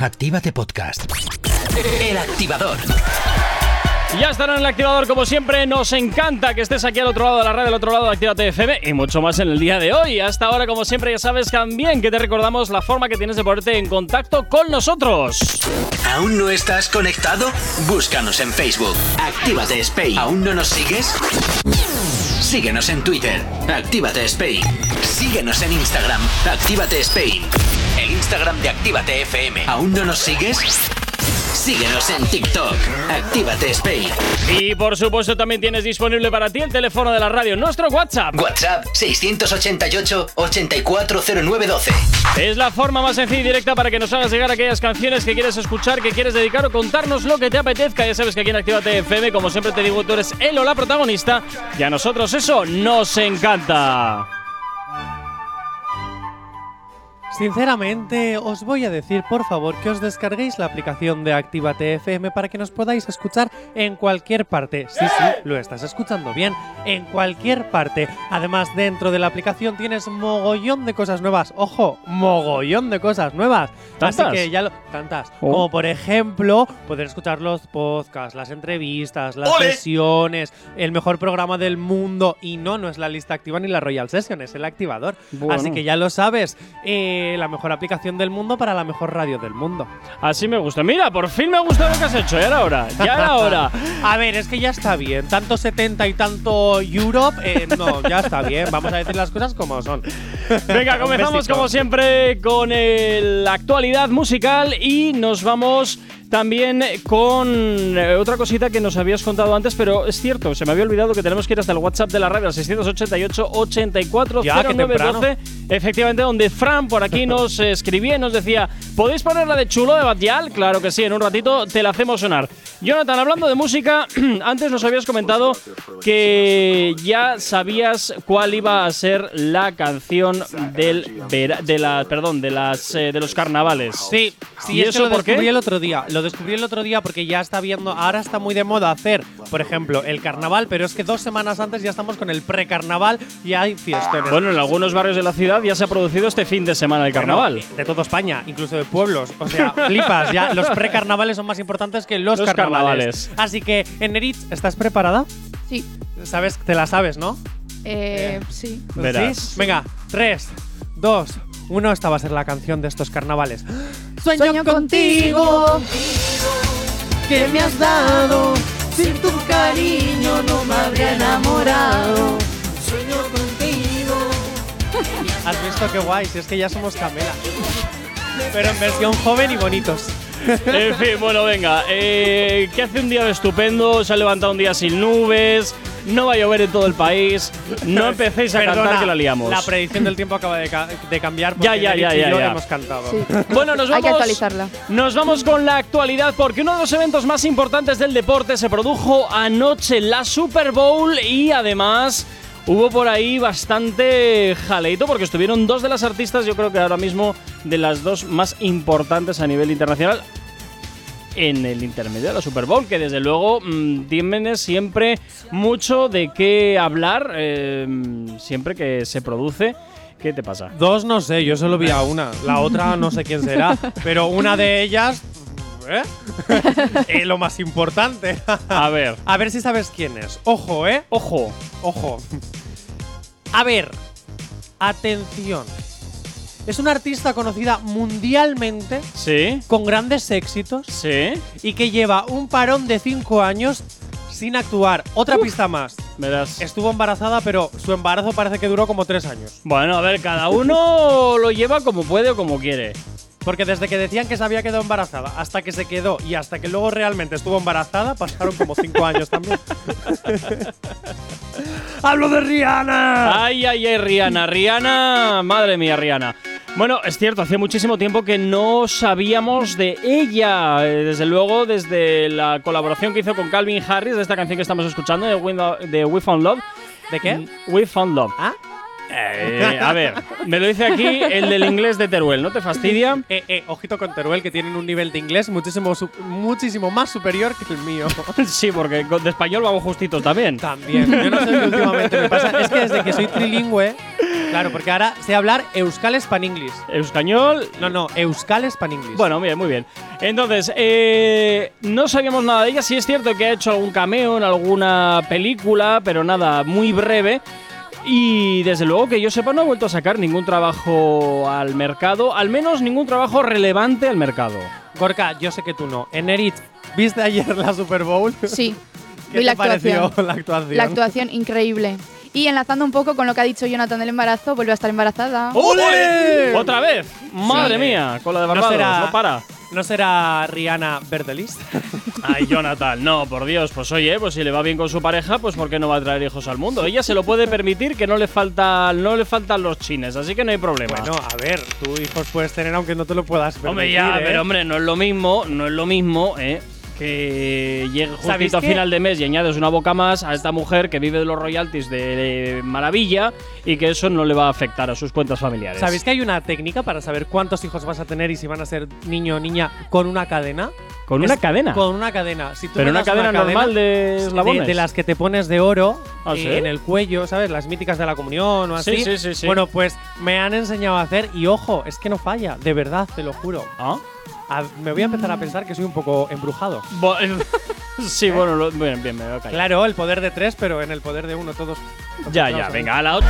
Actívate Podcast. El activador. Ya estarán en el activador como siempre. Nos encanta que estés aquí al otro lado de la red, al otro lado de Actívate FM y mucho más en el día de hoy. Hasta ahora, como siempre, ya sabes también que te recordamos la forma que tienes de ponerte en contacto con nosotros. ¿Aún no estás conectado? Búscanos en Facebook. Actívate Spain. ¿Aún no nos sigues? Síguenos en Twitter. Actívate Spain. Síguenos en Instagram. Actívate Spain. El Instagram de Actívate FM. ¿Aún no nos sigues? Síguenos en TikTok. Actívate Spain. Y por supuesto también tienes disponible para ti el teléfono de la radio, nuestro WhatsApp. WhatsApp 688-840912. Es la forma más sencilla y directa para que nos hagas llegar aquellas canciones que quieres escuchar, que quieres dedicar o contarnos lo que te apetezca. Ya sabes que aquí en Actívate FM, como siempre te digo, tú eres él o la protagonista y a nosotros eso nos encanta. Sinceramente, os voy a decir, por favor, que os descarguéis la aplicación de Actívate FM para que nos podáis escuchar en cualquier parte. Sí, sí, lo estás escuchando bien, en cualquier parte. Además, dentro de la aplicación tienes mogollón de cosas nuevas. Ojo, mogollón de cosas nuevas. Así ¿Tantas? que ya lo. Tantas. Oh. Como por ejemplo, poder escuchar los podcasts, las entrevistas, las ¡Ole! sesiones, el mejor programa del mundo. Y no, no es la lista activa ni la Royal Session, es el activador. Bueno. Así que ya lo sabes. eh, la mejor aplicación del mundo para la mejor radio del mundo. Así me gusta. Mira, por fin me ha gustado lo que has hecho. Ya era hora. Ya era hora. A ver, es que ya está bien. Tanto 70 y tanto Europe, eh, no, ya está bien. Vamos a decir las cosas como son. Venga, comenzamos como siempre con la actualidad musical y nos vamos también con eh, otra cosita que nos habías contado antes, pero es cierto, se me había olvidado que tenemos que ir hasta el WhatsApp de la radio, al 688 84 Ya. Efectivamente, donde Fran por aquí nos escribía y nos decía: ¿Podéis poner la de chulo de Batial? Claro que sí, en un ratito te la hacemos sonar. Jonathan, hablando de música, antes nos habías comentado que ya sabías cuál iba a ser la canción del vera- de la perdón, de las eh, de los carnavales. Sí, sí, ¿Y es que eso lo por qué? descubrí el otro día. Lo descubrí el otro día porque ya está viendo. Ahora está muy de moda hacer, por ejemplo, el carnaval, pero es que dos semanas antes ya estamos con el precarnaval y hay fiestones. Bueno, en algunos barrios de la ciudad ya se ha producido este fin de semana el carnaval. Bueno, de toda España, incluso de pueblos. O sea, flipas, ya los precarnavales son más importantes que los, Los carnavales. Carnavales. Así que, Eneritz, ¿estás preparada? Sí. Sabes, te la sabes, ¿no? Eh, sí. Verás. ¿Sí? Venga, 3, 2, 1. Esta va a ser la canción de estos carnavales. Sueño contigo, que me has dado. Sin tu cariño no me habría enamorado. Sueño contigo. ¿Has visto qué guay? Si es que ya somos Camela. Pero en versión joven y bonitos. En fin, bueno, venga. Eh, que hace un día estupendo, se ha levantado un día sin nubes, no va a llover en todo el país. No empecéis a Perdona, cantar que la liamos. La predicción del tiempo acaba de, ca- de cambiar porque Ya, ya, ya, y ya, yo ya. hemos cantado. Sí. Bueno, nos Hay vamos. que actualizarla. Nos vamos con la actualidad porque uno de los eventos más importantes del deporte se produjo anoche, la Super Bowl, y además hubo por ahí bastante jaleito porque estuvieron dos de las artistas, yo creo que ahora mismo de las dos más importantes a nivel internacional. En el intermedio de la Super Bowl, que desde luego mm, tienen siempre mucho de qué hablar, eh, siempre que se produce. ¿Qué te pasa? Dos no sé, yo solo vi a una. La otra no sé quién será. pero una de ellas. ¿Eh? Eh, lo más importante. A ver, a ver si sabes quién es. Ojo, ¿eh? ojo. Ojo. A ver. Atención. Es una artista conocida mundialmente, Sí, con grandes éxitos sí. y que lleva un parón de 5 años sin actuar. Otra pista más. Verás. Estuvo embarazada, pero su embarazo parece que duró como 3 años. Bueno, a ver, cada uno lo lleva como puede o como quiere. Porque desde que decían que se había quedado embarazada hasta que se quedó y hasta que luego realmente estuvo embarazada, pasaron como 5 años también. ¡Hablo de Rihanna! Ay, ay, ay, Rihanna, Rihanna, madre mía, Rihanna. Bueno, es cierto, hace muchísimo tiempo que no sabíamos de ella. Eh, Desde luego, desde la colaboración que hizo con Calvin Harris, de esta canción que estamos escuchando, de We, Found Love. ¿De qué? We Found Love. ¿Ah? Eh, a ver, me lo dice aquí el del inglés de Teruel, ¿no te fastidia? Eh, eh, ojito con Teruel, que tienen un nivel de inglés muchísimo, muchísimo más superior que el mío. Sí, porque de español vamos justitos también. También. Yo no sé qué últimamente me pasa. Es que desde que soy trilingüe, claro, porque ahora sé hablar euskal spanglish. Euskañol. No, no, euskal spanglish. Bueno, bien, muy bien. Entonces, eh, no sabíamos nada de ella. Sí es cierto que ha hecho algún cameo en alguna película, pero nada, muy breve. Y desde luego que yo sepa, no ha vuelto a sacar ningún trabajo al mercado, al menos ningún trabajo relevante al mercado. Gorka, yo sé que tú no. En Erit, ¿viste ayer la Super Bowl? Sí. ¿Qué Vi la te pareció actuación. la actuación? La actuación increíble. Y enlazando un poco con lo que ha dicho Jonathan del embarazo, vuelve a estar embarazada. ¡Ole! ¡Otra vez! ¡Madre Sí. mía! Con la de No Barbados, será- no para. ¿No será Rihanna Verdelis? Ay, Jonathan, no, por Dios, pues oye, pues si le va bien con su pareja, pues ¿por qué no va a traer hijos al mundo? Ella se lo puede permitir que no le falta, no le faltan los chines, así que no hay problema. bueno, a ver, tú hijos puedes tener aunque no te lo puedas permitir. hombre, ya, ¿eh? pero hombre, no es lo mismo, no es lo mismo, ¿eh? Que llegue ¿Sabéis justito a final de mes y añades una boca más a esta mujer que vive de los royalties de maravilla y que eso no le va a afectar a sus cuentas familiares. ¿Sabéis que hay una técnica para saber cuántos hijos vas a tener y si van a ser niño o niña con una cadena? Con una Es- cadena. Con una cadena. Si tú Pero una cadena normal de eslabones. De, las que te pones de oro ¿Ah, eh, sí? en el cuello, ¿sabes? Las míticas de la comunión o Sí, así. sí, sí, sí. Bueno, pues me han enseñado a hacer y ojo, es que no falla, de verdad, te lo juro. ¿Ah? A- me voy a empezar a pensar que soy un poco embrujado. Bo- sí, bueno, lo- bien, bien, me voy a callar. Claro, el poder de tres, pero en el poder de uno todos. Ya, ya, venga, a la otra.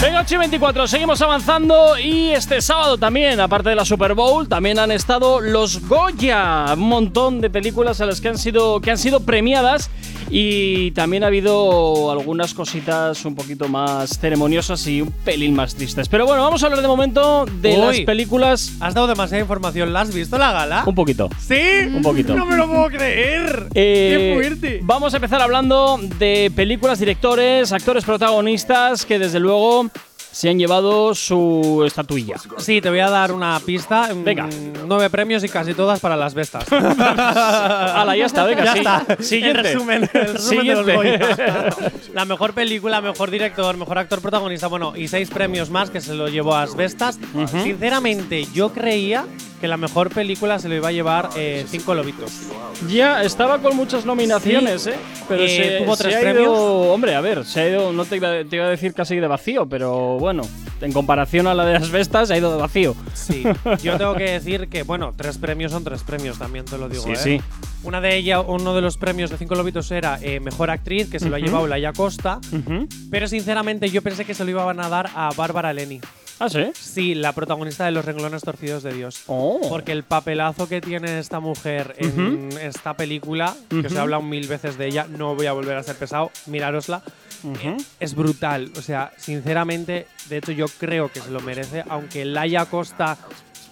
Venga, 8 y 24, seguimos avanzando y este sábado también, aparte de la Super Bowl, también han estado los Goya, un montón de películas a las que han sido, que han sido premiadas y también ha habido algunas cositas un poquito más ceremoniosas y un pelín más tristes. Pero bueno, vamos a hablar de momento de Uy. las películas Has dado demasiada información. ¿La has visto la gala? un poquito. ¿Sí? Un poquito. No me lo puedo creer. Eh, ¡Qué fuerte! Vamos a empezar hablando de películas, directores, actores protagonistas que desde luego se han llevado su estatuilla. Sí, te voy a dar una pista. Venga. Nueve premios y casi todas para las bestas. Hala, ya está, venga, ya sí. está. Siguiente. El resumen, el resumen de los. La mejor película, mejor director, mejor actor protagonista, bueno, y seis premios más que se lo llevó a Asbestas. Sinceramente, yo creía que la mejor película se lo iba a llevar eh, Cinco Lobitos. Ya estaba con muchas nominaciones, ¿eh? Pero Eh, se, tuvo se tres ha premios. ido- hombre, a ver, se ha ido, no te iba, te iba a decir casi de vacío, pero bueno, en comparación a la de las Vestas, ha ido de vacío. Sí, yo tengo que decir que, bueno, tres premios son tres premios, también te lo digo. Sí, ¿eh? sí. Una de ellas, uno de los premios de Cinco Lobitos era eh, Mejor Actriz, que se lo ha llevado Laia Costa. Ujú. Pero sinceramente yo pensé que se lo iban a dar a Bárbara Leni. Ah, sí. Sí, la protagonista de Los renglones torcidos de Dios. Oh. Porque el papelazo que tiene esta mujer en esta película, que os he hablado mil veces de ella, no voy a volver a ser pesado, mirárosla, es brutal. O sea, sinceramente, de hecho yo creo que se lo merece, aunque Laia Costa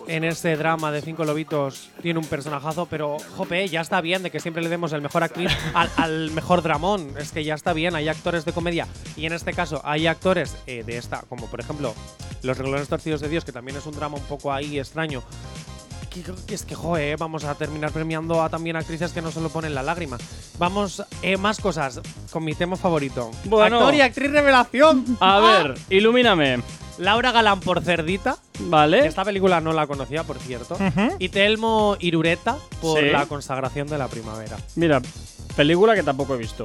en ese drama de Cinco Lobitos tiene un personajazo, pero jope, ya está bien de que siempre le demos el mejor actriz al, mejor dramón. Es que ya está bien, hay actores de comedia y en este caso hay actores eh, de esta, como por ejemplo Los renglones torcidos de Dios, que también es un drama un poco ahí extraño. Que, que es que, joe, vamos a terminar premiando a también actrices que no solo ponen la lágrima. Vamos, eh, más cosas con mi tema favorito. Bueno. Actor y actriz revelación. A ver, ilumíname. Laura Galán por Cerdita. Vale. Esta película no la conocía, por cierto. Y Telmo Irureta por Sí. La consagración de la primavera. Mira, película que tampoco he visto.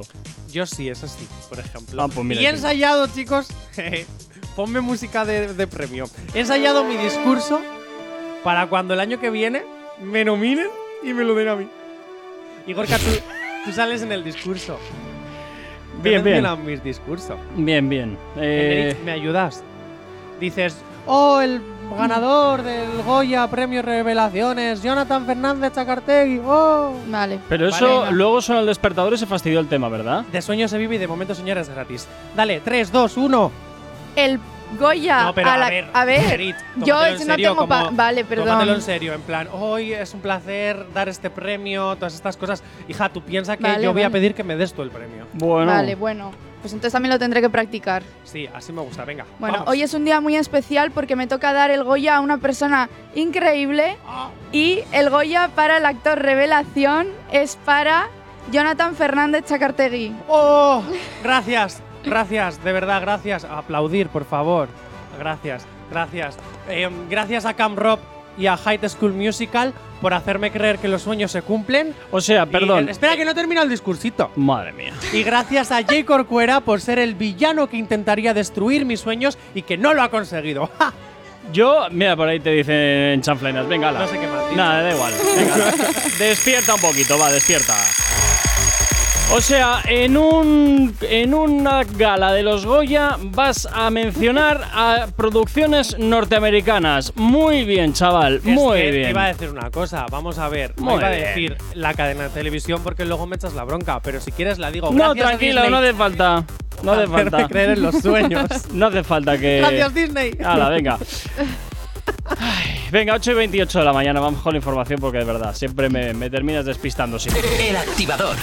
Yo sí, ese sí, por ejemplo. Ah, pues mira y he ensayado, chicos. Ponme música de, de premio. He ensayado mi discurso para cuando el año que viene me nominen y me lo den a mí. Igor, tú, tú sales en el discurso. Bien, bien. a mis discursos. Bien, bien. Eh, ¿Me ayudas? Dices, oh, el ganador del Goya Premio Revelaciones, Jonathan Fernández Chacartegui, oh. Vale. pero eso Vale. luego son el despertador y se fastidió el tema, ¿verdad? De sueño se vive y de momento, señores, gratis. Dale, 3, 2, 1. El Goya. No, pero a, la- ver, a ver, Berit, yo no serio, tengo. pa- como- vale, perdón. Tómatelo en serio, en plan, hoy es un placer dar este premio, todas estas cosas. Hija, tú piensas que Vale, yo voy a pedir que me des tú el premio. Bueno. Vale, bueno. Pues entonces también lo tendré que practicar. Sí, así me gusta, venga. Bueno, vamos. hoy es un día muy especial porque me toca dar el Goya a una persona increíble y el Goya para el actor revelación es para Jonathan Fernández Chacartegui. ¡Oh! Gracias. Gracias, de verdad, gracias. Aplaudir, por favor. Gracias, gracias. Eh, gracias a Cam Rock y a High School Musical por hacerme creer que los sueños se cumplen. O sea, Y- perdón. espera que no termina el discursito. Madre mía. Y gracias a Jay Corcuera por ser el villano que intentaría destruir mis sueños y que no lo ha conseguido. ¡Ja! Yo, mira, por ahí te dicen chanflenas. Venga, ala. No sé qué dicho. Nada, da igual. Venga, despierta un poquito, va, despierta. O sea, en un en una gala de los Goya vas a mencionar a producciones norteamericanas. Muy bien, chaval, Es muy que bien. Iba a decir una cosa, vamos a ver. Muy no iba a decir la cadena de televisión porque luego me echas la bronca, pero si quieres la digo. No, tranquilo, no hace falta. No hace falta. creer en los sueños. No hace falta que. Gracias Disney. Hala, venga. Ay, venga, 8 y 28 de la mañana, vamos con la información porque de verdad, siempre me, me terminas despistando. Sí. El activador.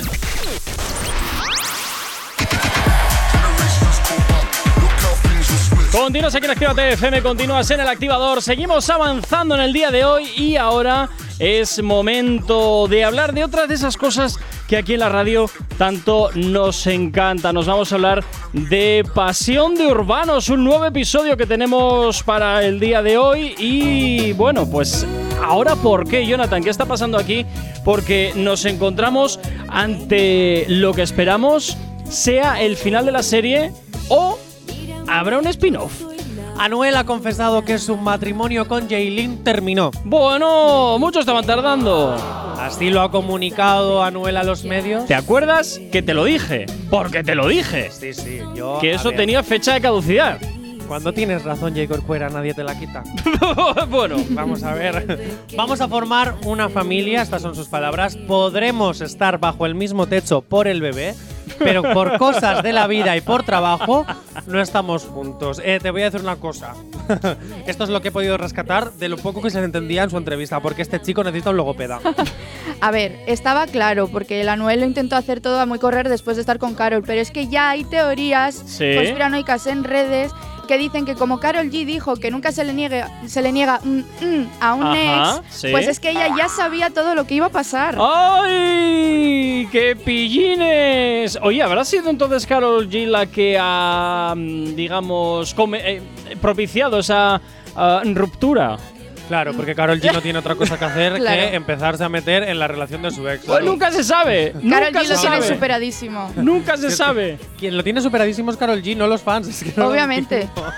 Continúas aquí en Actívate FM, continúas en el activador. Seguimos avanzando en el día de hoy y ahora es momento de hablar de otras de esas cosas que aquí en la radio tanto nos encanta. Nos vamos a hablar de Pasión de Urbanos, un nuevo episodio que tenemos para el día de hoy. Y bueno, pues ahora, ¿por qué, Jonathan? ¿Qué está pasando aquí? Porque nos encontramos ante lo que esperamos sea el final de la serie o habrá un spin-off. Anuel ha confesado que su matrimonio con Jaylin terminó. Bueno, muchos estaban tardando. Así lo ha comunicado Anuel a los medios. ¿Te acuerdas que te lo dije? Porque te lo dije. Sí, sí, yo. Que a eso tenía fecha de caducidad. Cuando tienes razón, Jay Corcuera, nadie te la quita. bueno, Vamos a ver. Vamos a formar una familia, estas son sus palabras. Podremos estar bajo el mismo techo por el bebé, pero por cosas de la vida y por trabajo no estamos juntos. Eh, te voy a decir una cosa. Esto es lo que he podido rescatar de lo poco que se le entendía en su entrevista, porque este chico necesita un logopeda. A ver, estaba claro, porque el Anuel lo intentó hacer todo a muy correr después de estar con Carol, pero es que ya hay teorías Sí. conspiranoicas en redes que dicen que como Carol G dijo que nunca se le niegue, se le niega mm a un Ajá, ex, sí. pues es que ella ya sabía todo lo que iba a pasar. ¡Ay! ¡Qué pillines! Oye, ¿habrá sido entonces Carol G la que ha, mm, digamos, come- eh, propiciado esa ah, ruptura? Claro, porque Carol G no tiene otra cosa que hacer Claro. que empezarse a meter en la relación de su ex. Pues nunca se sabe. Carol nunca G se lo tiene sabe. superadísimo. Nunca se sabe. Quien lo tiene superadísimo es Carol G, no los fans. es que no lo Obviamente. entiendo.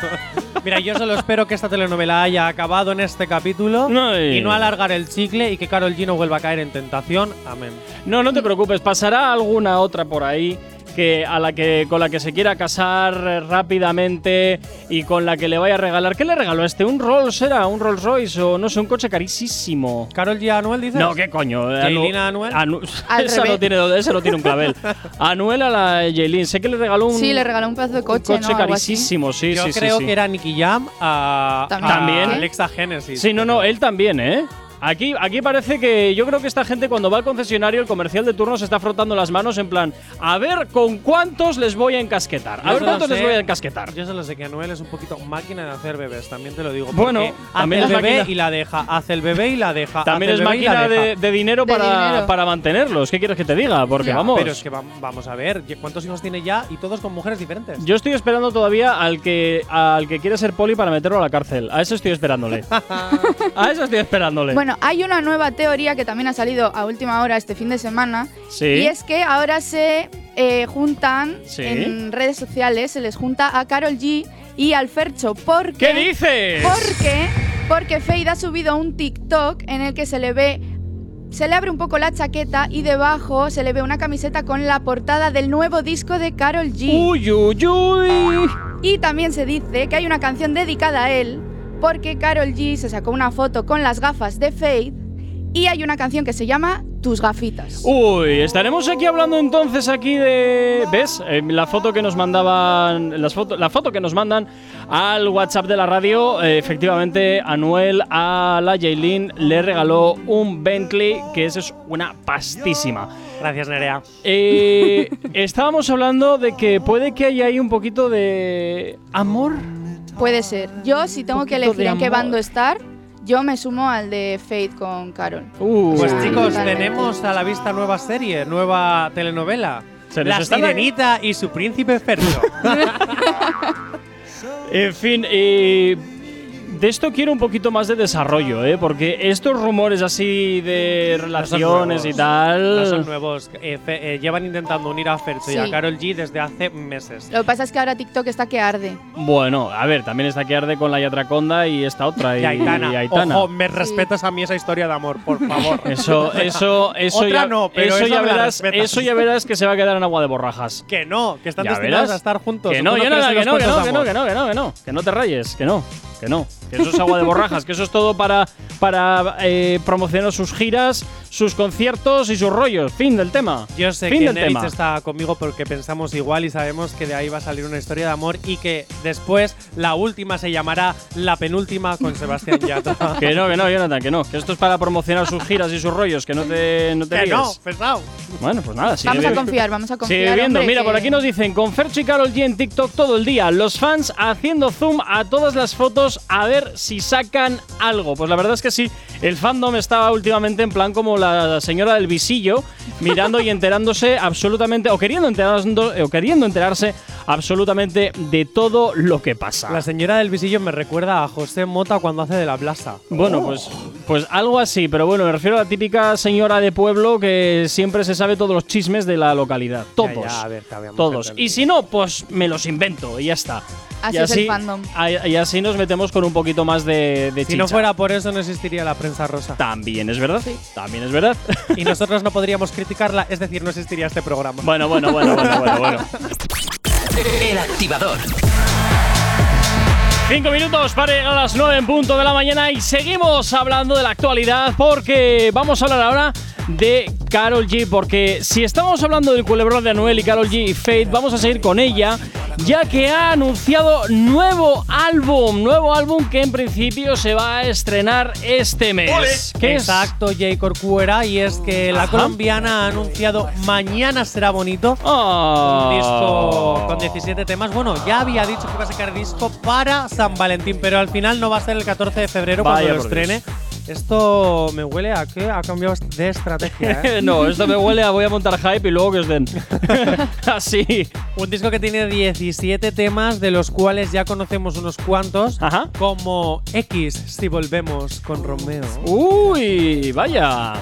Mira, yo solo espero que esta telenovela haya acabado en este capítulo Ay. y no alargar el chicle y que Carol G no vuelva a caer en tentación. Amén. No, no te preocupes, pasará alguna otra por ahí que a la que con la que se quiera casar rápidamente y con la que le vaya a regalar. ¿Qué le regaló este? ¿Un Rolls era? ¿Un Rolls Royce o no sé, un coche carísimo? ¿Carol G Anuel dices? No, ¿qué coño? ¿Jaylin a Anuel? Anu- Al esa, no revés. tiene, esa no tiene un clavel. Anuel a la Jaylin. Sé que le regaló un, Sí, le regaló un pedazo de un coche, coche ¿no? Carísimo. Sí, Yo sí, sí, creo sí. que era Nicky Jam a, También. a ¿También? Alexa Genesis. Sí, no, no, él también, ¿eh? Aquí, aquí parece que yo creo que esta gente cuando va al concesionario, el comercial de turno se está frotando las manos en plan, a ver con cuántos les voy a encasquetar. A Yo ver cuántos les voy a encasquetar. Yo solo sé que Anuel es un poquito máquina de hacer bebés, también te lo digo. Bueno, porque también hace es el bebé máquina- y la deja, hace el bebé y la deja. También hace es máquina de, de dinero, De para, dinero. para mantenerlos. ¿Qué quieres que te diga? Porque Ya. vamos. Pero es que vam- vamos a ver, ¿cuántos hijos tiene ya? Y todos con mujeres diferentes. Yo estoy esperando todavía al que al que quiere ser poli para meterlo a la cárcel. A eso estoy esperándole. a eso estoy esperándole. Bueno, hay una nueva teoría que también ha salido a última hora este fin de semana. Sí. Y es que ahora se eh, juntan Sí. en redes sociales, se les junta a Carol G y al Fercho. ¿Por ¿Qué dices? Porque, porque Fade ha subido un TikTok en el que se le ve. Se le abre un poco la chaqueta y debajo se le ve una camiseta con la portada del nuevo disco de Carol G. Uy, uy, uy. Y también se dice que hay una canción dedicada a él porque Carol G se sacó una foto con las gafas de Fade y hay una canción que se llama Tus gafitas. Uy, estaremos aquí hablando entonces aquí de. ¿Ves? Eh, la foto que nos mandaban. Las foto, la foto que nos mandan al WhatsApp de la radio. eh, efectivamente, Anuel a la Jaylin le regaló un Bentley, que eso es una pastísima. Gracias, Nerea. Eh, estábamos hablando de que puede que haya ahí un poquito de. amor. Puede ser. Yo, si tengo que elegir en qué bando estar, yo me sumo al de Fade con Carol. Uh, Pues Sí, chicos, totalmente. tenemos a la vista nueva serie, nueva telenovela. Se La sirenita y su príncipe Fercho. En fin, eh, de esto quiero un poquito más de desarrollo, ¿eh? Porque estos rumores así de relaciones y nuevos. tal. No son nuevos. Eh, fe- eh, llevan intentando unir a Fercho y a. Carol G desde hace meses. Lo que pasa es que ahora TikTok está que arde. Bueno, a ver, también está que arde con la Yatraconda y esta otra. Y, Y Aitana. y Aitana. Ojo, me respetas a mí esa historia de amor, por favor. Eso, eso, eso Otra ya, no, pero eso ya verás, eso ya verás que se va a quedar en agua de borrajas. que no, que están Ya destinados verás. a estar juntos. Que no, ¿Tú yo crees nada, que no, que no, que no, que no, que no, que no, que no te rayes, que no, que no, que eso es agua de borrajas, que eso es todo para, para eh, promocionar sus giras, sus conciertos y sus rollos. Fin del tema. Yo sé fin que del tema. está conmigo porque pensamos igual y sabemos que de ahí va a salir una historia de amor y que después la última se llamará La penúltima con Sebastián Yatra. Que no, que no, Jonathan, que no, que esto es para promocionar sus giras y sus rollos, que no te, no te que no, pesado. Bueno, pues nada, sigue Vamos a confiar, vamos a confiar. Sigue viendo, hombre, mira, que- por aquí nos dicen, con Fercho y Carol G en TikTok todo el día, los fans haciendo zoom a todas las fotos a ver si sacan algo. Pues la verdad es que sí, el fandom estaba últimamente en plan como la señora del visillo, mirando y enterándose absolutamente, o queriendo, enterando- o queriendo enterarse absolutamente de todo lo que pasa. La señora del visillo me recuerda a José Mota cuando hace de la plaza. Bueno, pues, pues algo así, pero bueno, me refiero a la típica señora de pueblo que siempre se sabe todos los chismes de la localidad. Todos. Ya, ya, a ver, te habíamos todos. Y si no, pues me los invento y ya está. Así y es el fandom. Y así nos metemos con un poquito más de, de Si no fuera por eso no existiría la prensa rosa. También es verdad. Sí. También es verdad. y nosotros no podríamos criticarla, es decir, no existiría este programa. bueno, bueno, bueno, bueno, bueno, bueno. El activador. Cinco minutos para llegar a las nueve en punto de la mañana y seguimos hablando de la actualidad porque vamos a hablar ahora de Carol G. Porque si estamos hablando del culebrón de Anuel y Carol G y Faith, vamos a seguir con ella, ya que ha anunciado nuevo álbum, nuevo álbum que en principio se va a estrenar este mes. Exacto, J. Corcuera, y es que la Ajá. colombiana ha anunciado Mañana será bonito. Ah. Un disco con 17 temas. Bueno, ya había dicho que iba a sacar disco para San Valentín, pero al final no va a ser el 14 de febrero Vaya cuando lo Dios. Esto me huele a que ha cambiado de estrategia. ¿eh? no, esto me huele a voy a montar hype y luego que os den. Así. Un disco que tiene 17 temas, de los cuales ya conocemos unos cuantos, Ajá. como X, si volvemos con Romeo Uy, vaya.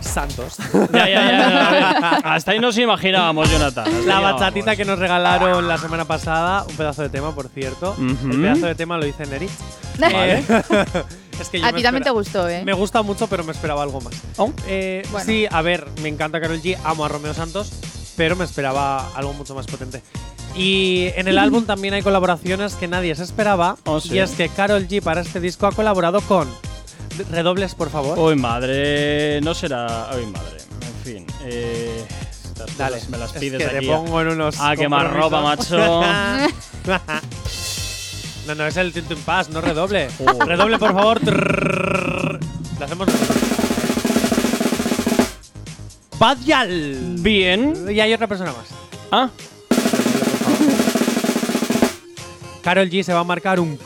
Santos. Ya, ya, ya. hasta ahí nos imaginábamos, Jonathan. hasta La bachatita que nos regalaron la semana pasada, un pedazo de tema, por cierto. Ujú. El pedazo de tema lo dice Neri. Vale. Es que yo A me ti también te gustó, ¿eh? Me gusta mucho, pero me esperaba algo más. Oh. Eh, Bueno. Sí, a ver, me encanta Carol G, amo a Romeo Santos, pero me esperaba algo mucho más potente. Y en el álbum también hay colaboraciones que nadie se esperaba. Oh, sí. Y es que Carol G para este disco ha colaborado con. Redobles, por favor. Uy, madre. No será. Uy, madre. En fin. Eh, estas Dale, cosas me las es pides que te aquí. pongo en unos. Ah, qué más ropa, macho. no, no, es el Tintin Pass, no redoble. Oh. Redoble, por favor. Lo hacemos. Badial. Bien. Y hay otra persona más. Ah, Carol G se va a marcar un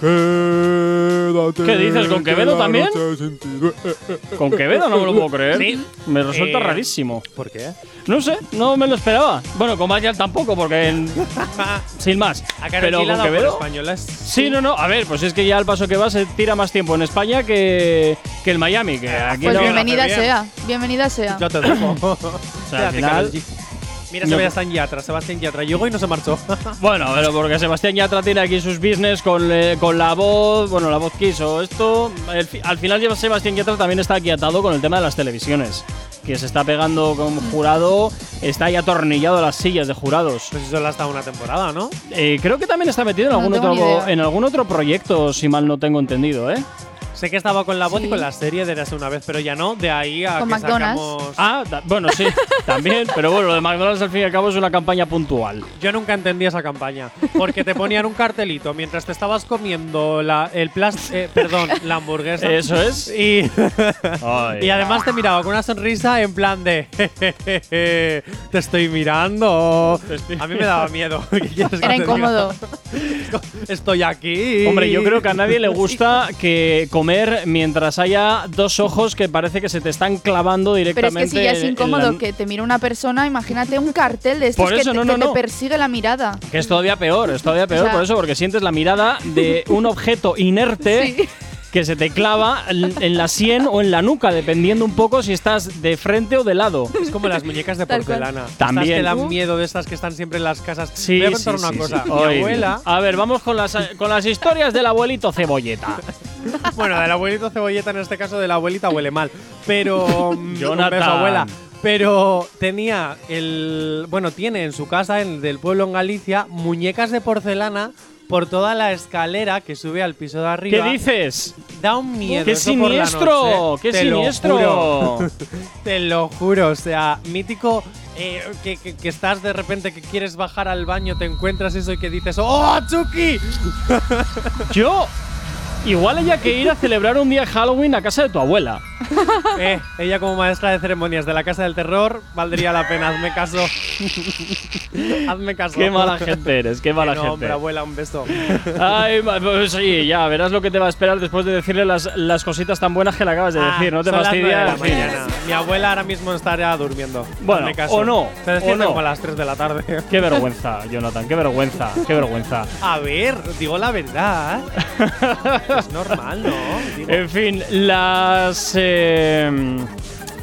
quédate. ¿Qué dices, con que Quevedo también? du- eh, eh. con Quevedo no me lo puedo creer. Sí. Me resulta Eh, rarísimo. ¿Por qué? No sé, no me lo esperaba. Bueno, con Bayal tampoco, porque. en- sin más. Pero con Quevedo. españolas. Sí, no, no. A ver, pues es que ya al paso que va se tira más tiempo en España que, que el Miami. Que aquí Pues no. bienvenida bien. sea, bienvenida sea. Yo te dejo. sea, al final-. Mira, No. Sebastián Yatra, Sebastián Yatra. Llegó y no se marchó. Bueno, pero porque Sebastián Yatra tiene aquí sus business con, eh, con la voz, bueno, la voz quiso esto. el al final lleva Sebastián Yatra también está aquí atado con el tema de las televisiones. Que se está pegando como jurado, está ahí atornillado a las sillas de jurados. pues eso ha estado una temporada, ¿no? Eh, creo que también está metido en No algún, otro, en algún otro proyecto, si mal no tengo entendido, ¿eh? Sé que estaba con la voz y Sí. con la serie de Érase una vez, pero ya no. De ahí a Con que McDonald's. sacamos. Ah, bueno, sí, también, pero bueno, lo de McDonald's al fin y al cabo es una campaña puntual. Yo nunca entendí esa campaña. Porque te ponían un cartelito mientras te estabas comiendo la, el plas, eh, perdón, la hamburguesa. Eso es. Y, y además te miraba con una sonrisa en plan de "Jejeje, te estoy mirando. A mí me daba miedo. ¿Qué quieres que Era diga? incómodo. Estoy aquí. Hombre, yo creo que a nadie le gusta que comer comer mientras haya dos ojos que parece que se te están clavando Pero es directamente. que si ya es la- incómodo que te mire una persona, imagínate un cartel de estos Por que, eso, te, no, que no, te persigue la mirada. Que es todavía peor, es todavía peor O sea- por eso, porque sientes la mirada de un objeto inerte Sí. Que se te clava en la sien o en la nuca, dependiendo un poco si estás de frente o de lado. Es como las muñecas de porcelana. También. Estas que dan Uh. miedo de estas que están siempre en las casas. Sí, Voy a contar sí, una sí, cosa. sí. Mi abuela, A ver, vamos con las, con las historias del abuelito cebolleta. bueno, del abuelito cebolleta en este caso, de la abuelita huele mal. Pero. mm, Jonathan. un beso, abuela. Pero tenía el. Bueno, tiene en su casa, en, del pueblo en Galicia, muñecas de porcelana por toda la escalera que sube al piso de ¿Qué arriba. dices? Da un miedo. ¡Qué eso por la siniestro! noche, ¡Qué te lo siniestro! juro. Te lo juro, o sea, mítico eh, que, que- que estás de repente que quieres bajar al baño, te encuentras eso y que dices ¡Oh, Chucky! Yo. Igual haya que ir a celebrar un día Halloween a casa de tu abuela. Eh, ella como maestra de ceremonias de la Casa del Terror, valdría la pena, hazme caso. hazme caso. Qué mala gente eres, qué mala no, gente. hombre, abuela, un beso. Ay, pues sí, ya, verás lo que te va a esperar después de decirle las, las cositas tan buenas que le acabas de Ah, decir, ¿no te son las nueve de fastidia? la En fin. mañana. Mi abuela ahora mismo estaría durmiendo. Bueno, hazme caso. o no, Se o no. como a las 3 de la tarde. Qué vergüenza, Jonathan, qué vergüenza, qué vergüenza. A ver, digo la verdad. es normal, ¿no? Digo, En fin, las eh,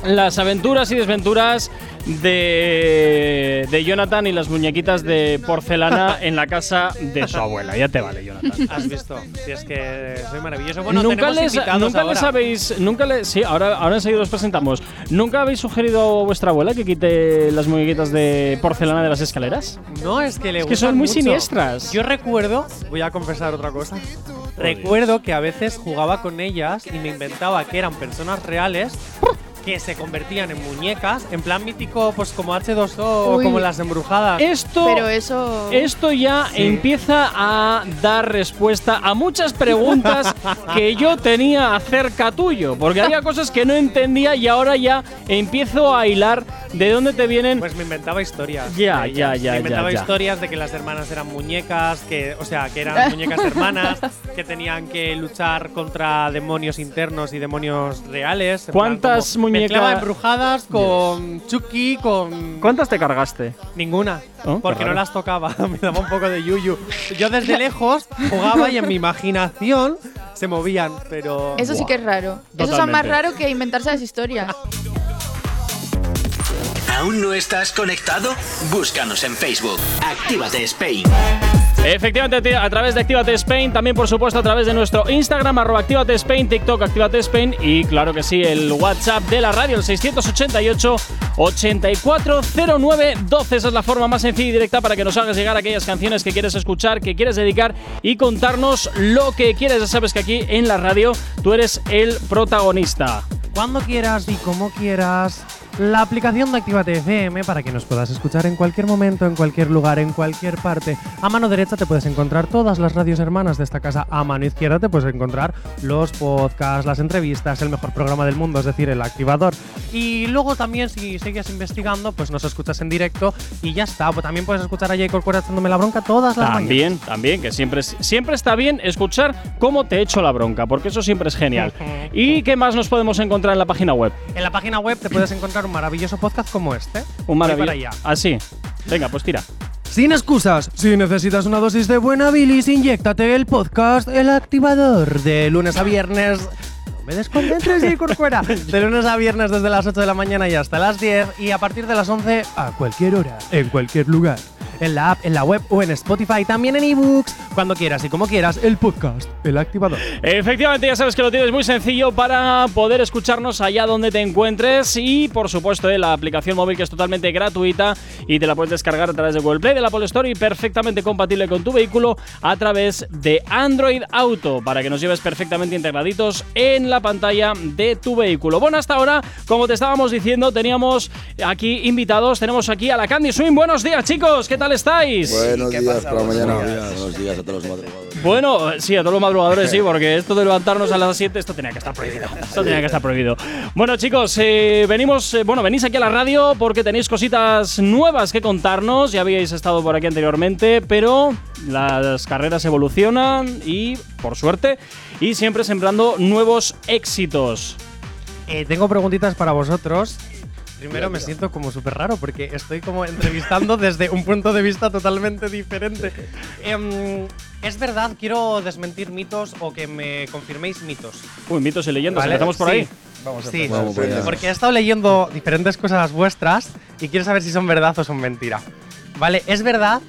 las aventuras y desventuras de, de Jonathan y las muñequitas de porcelana en la casa de su abuela. Ya te vale, Jonathan. Has visto. Si es que soy maravilloso. Bueno, nunca les, nunca les habéis. Nunca le, sí, ahora, ahora enseguida os presentamos. ¿Nunca habéis sugerido a vuestra abuela que quite las muñequitas de porcelana de las escaleras? No, es que le Es que son muy mucho. siniestras. Yo recuerdo, voy a confesar otra cosa. Recuerdo que a veces jugaba con ellas y me inventaba que eran personas reales que se convertían en muñecas, en plan mítico, pues como H2O o Uy. como las embrujadas. Esto. Pero eso. Esto ya Sí. empieza a dar respuesta a muchas preguntas que yo tenía acerca tuyo, porque había cosas que no entendía y ahora ya empiezo a hilar de dónde te vienen. Pues me inventaba historias. Ya, ya, ya, Me inventaba ya, ya. historias de que las hermanas eran muñecas, que, o sea, que eran muñecas hermanas, que tenían que luchar contra demonios internos y demonios reales. ¿Cuántas muñecas- Mezclaba embrujadas con Chucky, con. ¿Cuántas te cargaste? Ninguna. Oh, porque no las tocaba. me daba un poco de yuyu. Yo desde lejos jugaba y en mi imaginación se movían, pero. Eso sí que es raro. Eso es Totalmente. más raro que inventarse las historias. ¿Aún no estás conectado? Búscanos en Facebook. Actívate Spain. Efectivamente, ti- a través de Actívate Spain, también por supuesto a través de nuestro Instagram, arroba Actívate Spain, TikTok, Actívate Spain y claro que sí, el WhatsApp de la radio, el 688-840912. Esa es la forma más sencilla y directa para que nos hagas llegar aquellas canciones que quieres escuchar, que quieres dedicar y contarnos lo que quieres. Ya sabes que aquí en la radio tú eres el protagonista. Cuando quieras y como quieras. La aplicación de Actívate FM para que nos puedas escuchar en cualquier momento, en cualquier lugar, en cualquier parte. A mano derecha te puedes encontrar todas las radios hermanas de esta casa. A mano izquierda te puedes encontrar los podcasts, las entrevistas, el mejor programa del mundo, es decir, el activador. Y luego también, si sigues investigando, pues nos escuchas en directo y ya está. Pues también puedes escuchar a Jay Corcuera echándome la bronca todas las mañanas. También, también, que siempre, siempre está bien escuchar cómo te echo la bronca, porque eso siempre es genial. ¿Y qué más nos podemos encontrar en la página web? En la página web te puedes encontrar un maravilloso podcast como este. Un maravilloso. Así. Venga, pues tira. Sin excusas, si necesitas una dosis de buena bilis, inyéctate el podcast El Activador de lunes a viernes. No me desconcentres, Jay Corcuera. De lunes a viernes desde las 8 de la mañana y hasta las 10 y a partir de las 11 a cualquier hora, en cualquier lugar. En la app, en la web o en Spotify, también en ebooks, cuando quieras y como quieras, el podcast El Activador. Efectivamente, ya sabes que lo tienes muy sencillo para poder escucharnos allá donde te encuentres y, por supuesto, la aplicación móvil que es totalmente gratuita y te la puedes descargar a través de Google Play, de la Apple Store y perfectamente compatible con tu vehículo a través de Android Auto para que nos lleves perfectamente integraditos en la pantalla de tu vehículo. Bueno, hasta ahora, como te estábamos diciendo, teníamos aquí invitados, tenemos aquí a la Candy Swing. Buenos días, chicos, ¿qué tal? Tal estáis? Buenos ¿Qué días pasa, por la mañana. días? Buenos días a todos los madrugadores. Bueno, sí, a todos los madrugadores sí, porque esto de levantarnos a las 7, esto tenía que estar prohibido. Esto tenía que estar prohibido. Bueno, chicos, eh, venimos, eh, bueno, venís aquí a la radio porque tenéis cositas nuevas que contarnos. Ya habíais estado por aquí anteriormente, pero las carreras evolucionan y, por suerte, y siempre sembrando nuevos éxitos. Eh, tengo preguntitas para vosotros. Primero me siento como súper raro porque estoy como entrevistando desde un punto de vista totalmente diferente. Em, es verdad, quiero desmentir mitos o que me confirméis mitos. Uy, mitos y leyendas, ¿Vale? empezamos por Sí. ahí. Vamos a Sí. Vamos porque he estado leyendo diferentes cosas vuestras y quiero saber si son verdad o son mentira. Vale, es verdad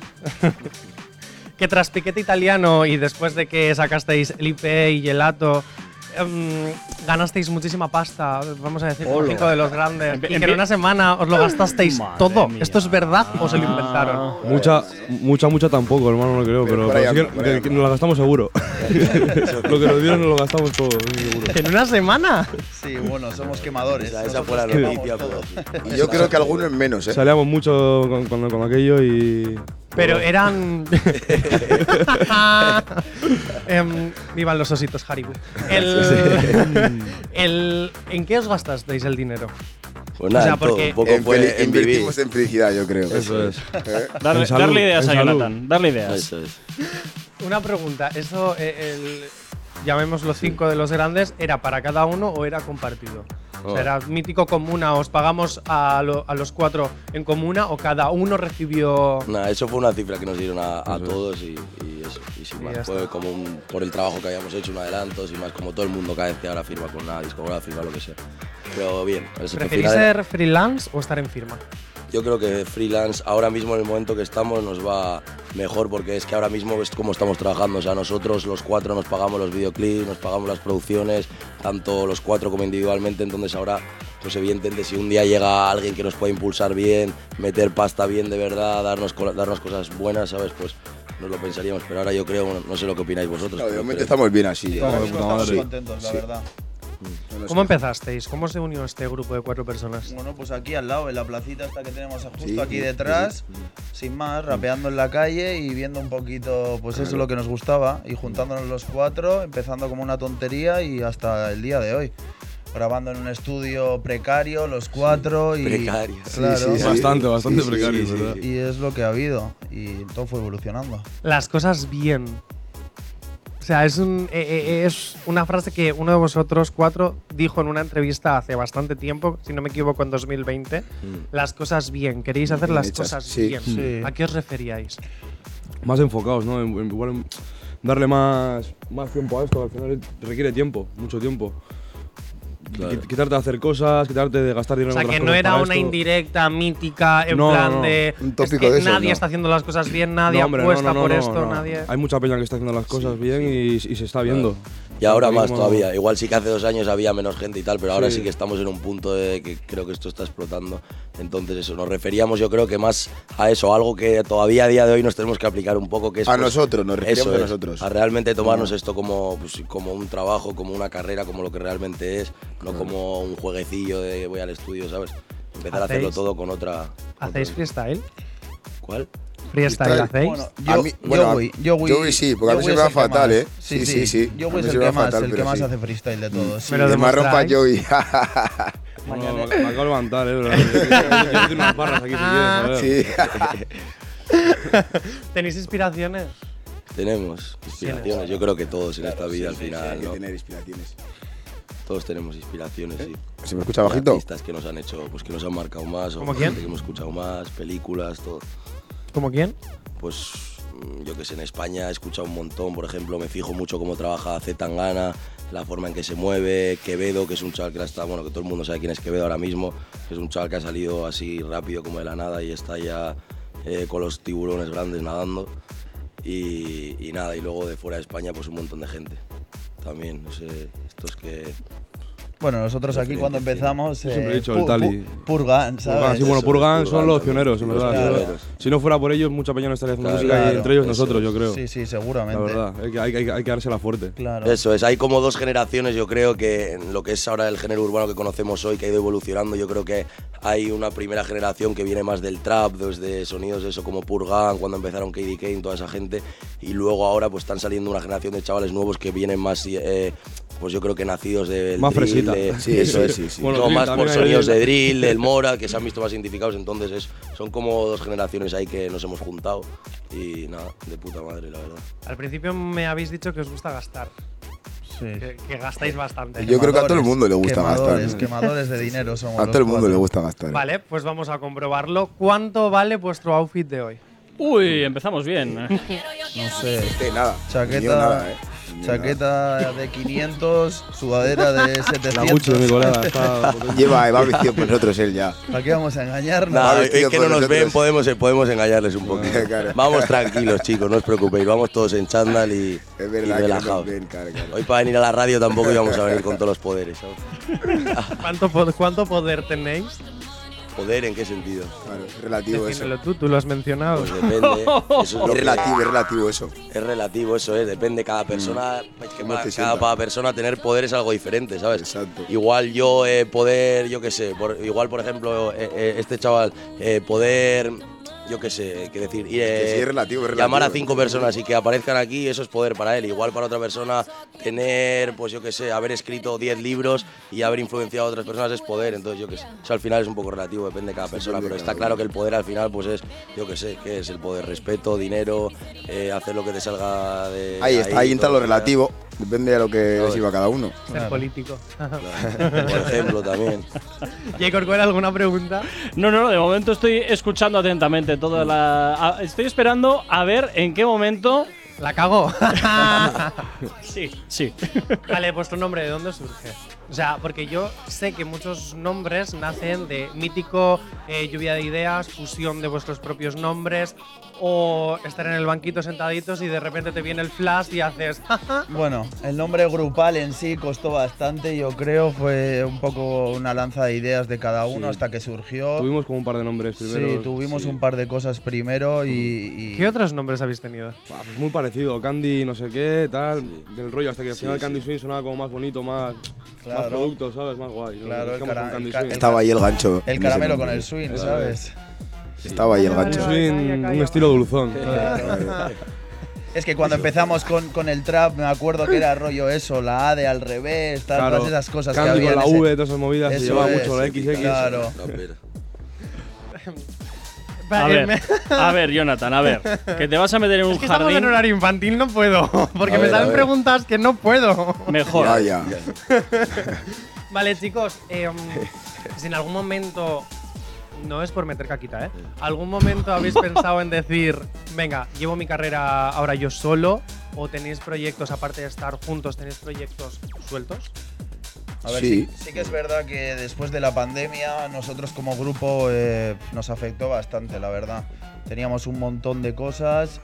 que tras Piquete Italiano y después de que sacasteis el IP y Gelato, em, ganasteis muchísima pasta, vamos a decir, cinco de los grandes, y que en una semana os lo gastasteis todo. mía. ¿Esto es verdad o se lo inventaron? Mucha, mucha, mucha tampoco, hermano, no creo, Pero sí que, que- nos la gastamos seguro. lo que nos dieron nos lo gastamos todo, seguro. ¿En una semana? Sí, bueno, somos quemadores. Esa, fue la quemamos noticia. todo. Y yo creo que algunos menos, ¿eh? Salíamos mucho con, con- con aquello y. Pero eran. Em, vivan los ositos, Haribo. El, el- ¿En qué os gastasteis el dinero? Pues nada, O sea, en todo, porque un poco en fue feli- en vivir. Invertimos en felicidad, yo creo. Eso es. ¿Eh? Darle, En salud, darle ideas en a salud. Jonathan, darle ideas. Eso es. Una pregunta, ¿eso, eh, el, llamémoslo cinco de los grandes, era para cada uno o era compartido? O sea, Oh. ¿Era mítico comuna? ¿Os pagamos a, lo- a los cuatro en comuna o cada uno recibió.? Nada, eso fue una cifra que nos dieron a, todos y, y eso. Y sin Y más, fue como un, por el trabajo que habíamos hecho, un adelanto, sin más, como todo el mundo cada vez que ahora firma con una discográfica o lo que sea. Pero bien, ¿Preferís ser freelance o estar en firma? Yo creo que freelance ahora mismo en el momento que estamos nos va mejor porque es que ahora mismo es como estamos trabajando. O sea, nosotros los cuatro nos pagamos los videoclips, nos pagamos las producciones, tanto los cuatro como individualmente. Entonces ahora, pues evidentemente si un día llega alguien que nos pueda impulsar bien, meter pasta bien de verdad, darnos, darnos cosas buenas, ¿sabes? Pues nos lo pensaríamos. Pero ahora yo creo, no sé lo que opináis vosotros. No, creo- estamos bien así. puta estamos madre. contentos, la Sí. verdad. ¿Cómo empezasteis? ¿Cómo se unió este grupo de cuatro personas? Bueno, pues aquí al lado, en la placita esta que tenemos justo Sí, aquí sí, detrás, sin más, rapeando en la calle y viendo un poquito, pues eso es lo que nos gustaba, y juntándonos los cuatro, empezando como una tontería y hasta el día de hoy. Grabando en un estudio precario, los cuatro y. Precario. Claro. Sí, sí, sí. Bastante, bastante Sí, sí, precario, sí, sí. ¿verdad? Y es lo que ha habido, y todo fue evolucionando. Las cosas bien. O sea, es, un, eh, eh, es una frase que uno de vosotros cuatro dijo en una entrevista hace bastante tiempo, si no me equivoco, en 2020. Mm. Las cosas bien. Queréis hacer Bien las hechas, cosas sí. bien. Sí. ¿A qué os referíais? Más enfocados, ¿no? Igual darle más, más tiempo a esto, al final requiere tiempo, mucho tiempo. Claro. Quit- Quitarte de hacer cosas, quitarte de gastar dinero O sea, en otras que no cosas era para una esto. indirecta mítica en No, no, plan no. de. Un es tópico que de esos, nadie no. está haciendo las cosas bien, nadie No, hombre, no, apuesta no, no, por no, esto, no. nadie. Hay mucha peña que está haciendo las cosas bien y, y se está viendo. Y ahora más todavía. Igual sí que hace dos años había menos gente y tal, pero ahora Sí. sí que estamos en un punto de que creo que esto está explotando. Entonces eso, nos referíamos yo creo que más a eso, algo que todavía a día de hoy nos tenemos que aplicar un poco, que es... A pues, nosotros, nos referíamos eso a es, nosotros. A realmente tomarnos esto como, pues, como un trabajo, como una carrera, como lo que realmente es, no como un jueguecillo de voy al estudio, ¿sabes? Empezar a hacerlo ¿Hacéis- todo con otra... ¿Hacéis otra- freestyle? ¿Cuál? ¿Freestyle hacéis? Bueno, yo, mí- yo bueno, voy, yo voy. yo voy sí, porque a mí se me va fatal. ¿eh? Sí, Sí, sí, sí. Yo A voy es se el me que va más, fatal, el que más sí. hace freestyle de todos. sí. Me lo rompa demostráis. Joey. Bueno, me, me acabo de levantar, eh. bro. Unas barras aquí si quieres, a ver. sí. ¿Tenéis inspiraciones? Tenemos inspiraciones, yo creo que todos en esta vida al final, Hay que tener inspiraciones. Todos tenemos inspiraciones, sí. ¿Se me escucha bajito? Artistas que nos han hecho, pues que nos han marcado más, o ¿Como quién? gente que hemos escuchado más, películas, todo. ¿Como quién? Pues mm, yo que sé, en España he escuchado un montón, por ejemplo, me fijo mucho cómo trabaja Z Tangana, la forma en que se mueve, Quevedo, que es un chaval que está, bueno, que todo el mundo sabe quién es Quevedo ahora mismo, que es un chaval que ha salido así rápido como de la nada y está ya eh, con los tiburones grandes nadando. Y, y nada, y luego de fuera de España, pues un montón de gente. También, no sé, estos que, Bueno, nosotros aquí cuando empezamos. Yo siempre he eh, dicho el Tali. pu- Purgan, ¿sabes? Purgan, sí, bueno, Purgan son los también. pioneros, en verdad. pioneros. Si no fuera por ellos, mucha peña no estaría haciendo Claro, música y claro, entre ellos eso nosotros, es. yo creo. Sí, sí, La seguramente. verdad, hay que, hay, que- hay que dársela fuerte. Claro. Eso es, hay como dos generaciones, yo creo que en lo que es ahora el género urbano que conocemos hoy, que ha ido evolucionando, yo creo que hay una primera generación que viene más del trap, desde sonidos eso como Purgan, cuando empezaron KD Kane, toda esa gente, y luego ahora pues están saliendo una generación de chavales nuevos que vienen más, eh, pues yo creo que nacidos del Más drill, Sí, eso es, sí, sí. Bueno, no, drill más por sonidos drill. de drill, del Mora, que se han visto más identificados, entonces es, son como dos generaciones ahí que nos hemos juntado y nada, de puta madre, la verdad. Al principio me habéis dicho que os gusta gastar, Sí. que, que gastáis bastante. Yo creo que a todo el mundo le gusta quemadores, gastar. Quemadores de dinero somos. A todo el mundo cuatro. le gusta gastar. Vale, pues vamos a comprobarlo. ¿Cuánto vale vuestro outfit de hoy? Uy, empezamos bien. No sé. Este, nada. Chaqueta, Ni nada, ¿eh? Chaqueta de 500, sudadera de 700. La está. Lleva, va vestido por nosotros él ya. ¿Para qué vamos a engañarnos? Va es que no nos nosotros. ven, podemos, eh, podemos engañarles un poquito. Claro. Vamos tranquilos, chicos, no os preocupéis. Vamos todos en chándal y, Es y verdad que no relajados. nos ven, claro, claro. Hoy para venir a la radio tampoco íbamos a venir con todos los poderes. ¿Cuánto, cuánto poder tenéis? ¿Poder en qué sentido? Claro, es relativo eso. Tú, tú lo has mencionado. Pues depende. Eso es, lo Es que- relativo, es relativo eso. es relativo, eso es. Depende cada persona. Es que ¿Cómo para cada, persona tener poder es algo diferente, ¿sabes? Exacto. Igual yo eh, poder, yo qué sé, por- igual por ejemplo eh, eh, este chaval eh, poder, yo qué sé, qué decir, ir, Que sí, eh, es relativo, es llamar a cinco personas y que aparezcan aquí, eso es poder para él. Igual para otra persona tener, pues yo qué sé, haber escrito 10 libros y haber influenciado a otras personas es poder. Entonces yo qué sé, eso al final es un poco relativo, depende de cada persona, pero está claro que el poder al final pues es, yo qué sé, ¿qué es el poder? Respeto, dinero, eh, hacer lo que te salga de... Ahí está, ahí entra lo relativo. Depende de lo que sirva cada uno. Ser político. Claro. Por ejemplo también. ¿Y Corcuera, alguna pregunta? No, no, no, de momento estoy escuchando atentamente toda la. a- estoy esperando a ver en qué momento. La cago. Sí, sí. vale, vuestro nombre, ¿de dónde surge? O sea, porque yo sé que muchos nombres nacen de mítico eh, lluvia de ideas, fusión de vuestros propios nombres, o estar en el banquito sentaditos y de repente te viene el flash y haces. Bueno, el nombre grupal en sí costó bastante, yo creo, fue un poco una lanza de ideas de cada uno Sí. hasta que surgió. Tuvimos como un par de nombres primero. sí, tuvimos un par de cosas primero y. y- ¿Qué otros nombres habéis tenido? Pues muy parecido, Candy, no sé qué, tal, del rollo, hasta que al Sí, final sí. Candy Swing sonaba como más bonito, más, más Claro. producto, ¿sabes? Más guay. Claro, el cara- el ca-. Estaba ahí el gancho. El caramelo con el swing, ¿sabes? Estaba ahí el gancho. Swing, un estilo dulzón. Es que cuando empezamos con, con el trap, me acuerdo que era rollo eso, la A de al revés, tal, Claro, todas esas cosas Candy que había. con la ese- V, todas esas movidas, se llevaba es, mucho la sí, XX. claro. A ver, a ver, Jonathan, a ver. Que te vas a meter en un Es que estamos jardín en horario infantil, no puedo. Porque A me ver, salen preguntas que no puedo. mejor. Ya, ya. Vale, chicos, em, si en algún momento. No es por meter caquita, ¿eh? ¿Algún momento habéis pensado en decir, venga, llevo mi carrera ahora yo solo? ¿O tenéis proyectos, aparte de estar juntos, tenéis proyectos sueltos? A ver, Sí. sí. sí que es verdad que después de la pandemia nosotros como grupo eh, nos afectó bastante, la verdad. Teníamos un montón de cosas,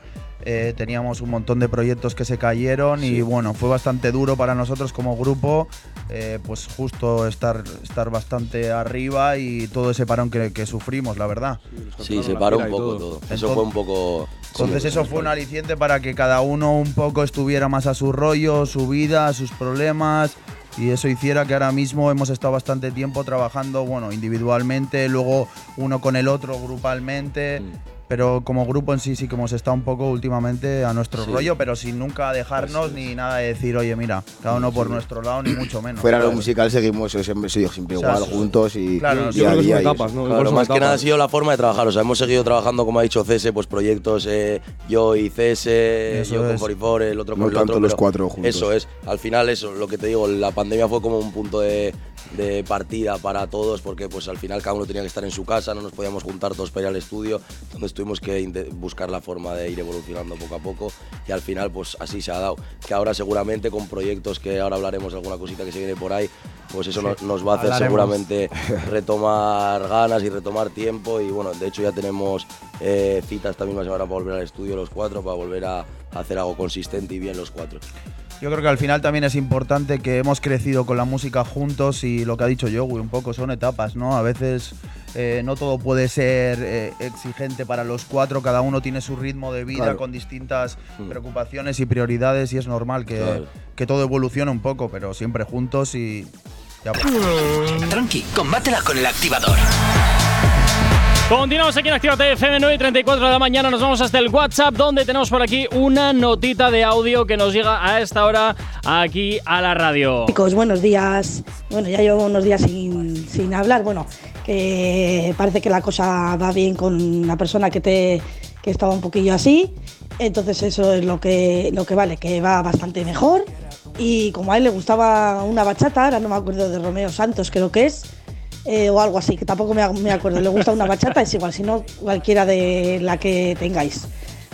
eh, teníamos un montón de proyectos que se cayeron y bueno, fue bastante duro para nosotros como grupo, eh, pues justo estar, estar bastante arriba y todo ese parón que, que sufrimos, la verdad. Sí, se paró un poco todo. Eso Entonces- fue un poco. Entonces eso fue un aliciente para que cada uno un poco estuviera más a su rollo, su vida, sus problemas y eso hiciera que ahora mismo hemos estado bastante tiempo trabajando, bueno, individualmente, luego uno con el otro grupalmente, pero como grupo en sí sí que hemos estado un poco últimamente a nuestro Sí. rollo, pero sin nunca dejarnos ni nada de decir, oye, mira, cada uno por nuestro lado ni mucho menos. Fuera lo ¿sabes? musical seguimos siempre, siempre O sea, igual, sí. juntos y Claro, día a día etapas, ¿no? Claro, más que nada ha sido la forma de trabajar. O sea, hemos seguido trabajando, como ha dicho Cese, pues proyectos, eh, yo y Cese, Eso yo con. 44, el otro No con el tanto otro. los cuatro juntos. Eso es. Al final, eso, lo que te digo, la pandemia fue como un punto de, de partida para todos, porque pues al final cada uno tenía que estar en su casa, no nos podíamos juntar todos para ir al estudio, entonces tuvimos que buscar la forma de ir evolucionando poco a poco y al final pues así se ha dado. Que ahora seguramente con proyectos que ahora hablaremos, alguna cosita que se viene por ahí, pues eso nos, nos va a hacer hablaremos. seguramente retomar ganas y retomar tiempo y bueno, de hecho ya tenemos eh, citas esta misma semana para volver al estudio los cuatro, para volver a, hacer algo consistente y bien los cuatro. Yo creo que al final también es importante que hemos crecido con la música juntos y lo que ha dicho Joey, un poco son etapas, ¿no? A veces eh, no todo puede ser eh, exigente para los cuatro, cada uno tiene su ritmo de vida Claro. con distintas Mm. preocupaciones y prioridades y es normal que, Claro. que todo evolucione un poco, pero siempre juntos y ya. Tranqui, combátela con el activador. Continuamos aquí en Actívate FM 9 y 34 de la mañana. Nos vamos hasta el WhatsApp, donde tenemos por aquí una notita de audio que nos llega a esta hora aquí a la radio. Chicos, buenos días. Bueno, ya llevo unos días sin, sin hablar. Bueno, que parece que la cosa va bien con la persona que te que estaba un poquillo así. Entonces eso es lo que, lo que vale, que va bastante mejor. Y como a él le gustaba una bachata, ahora no me acuerdo de Romeo Santos, creo que es, eh, o algo así, que tampoco me, me acuerdo. Le gusta una bachata, es igual, si no, cualquiera de la que tengáis.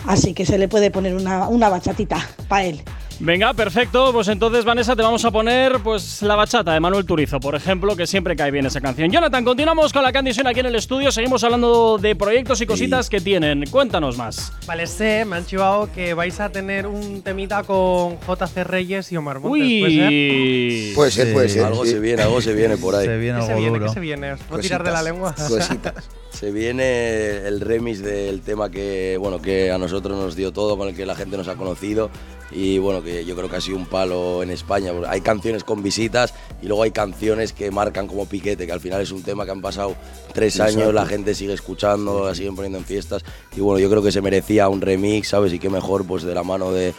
Así que se le puede poner una, una bachatita para él. Venga, perfecto. Pues entonces, Vanessa, te vamos a poner pues la bachata de Manuel Turizo, por ejemplo, que siempre cae bien esa canción. Jonathan, continuamos con la canción aquí en el estudio. Seguimos hablando de proyectos y cositas que tienen. Cuéntanos más. Vale, sé, me han chivado que vais a tener un temita con JC Reyes y Omar Montes. Uy. ¿puede ser? Puede ser, puede Sí, ser. algo sí. se viene, algo se viene por ahí. Se viene ¿Qué se algo viene? duro. ¿Qué se viene? ¿Os puedo tirar de la lengua? Cositas. Se viene el remix del tema que, bueno, que a nosotros nos dio todo, con el que la gente nos ha conocido y bueno, que yo creo que ha sido un palo en España. Hay canciones con visitas y luego hay canciones que marcan como piquete, que al final es un tema que han pasado tres años, la gente sigue escuchando, la siguen poniendo en fiestas y bueno, yo creo que se merecía un remix, ¿sabes? Y qué mejor pues de la mano de,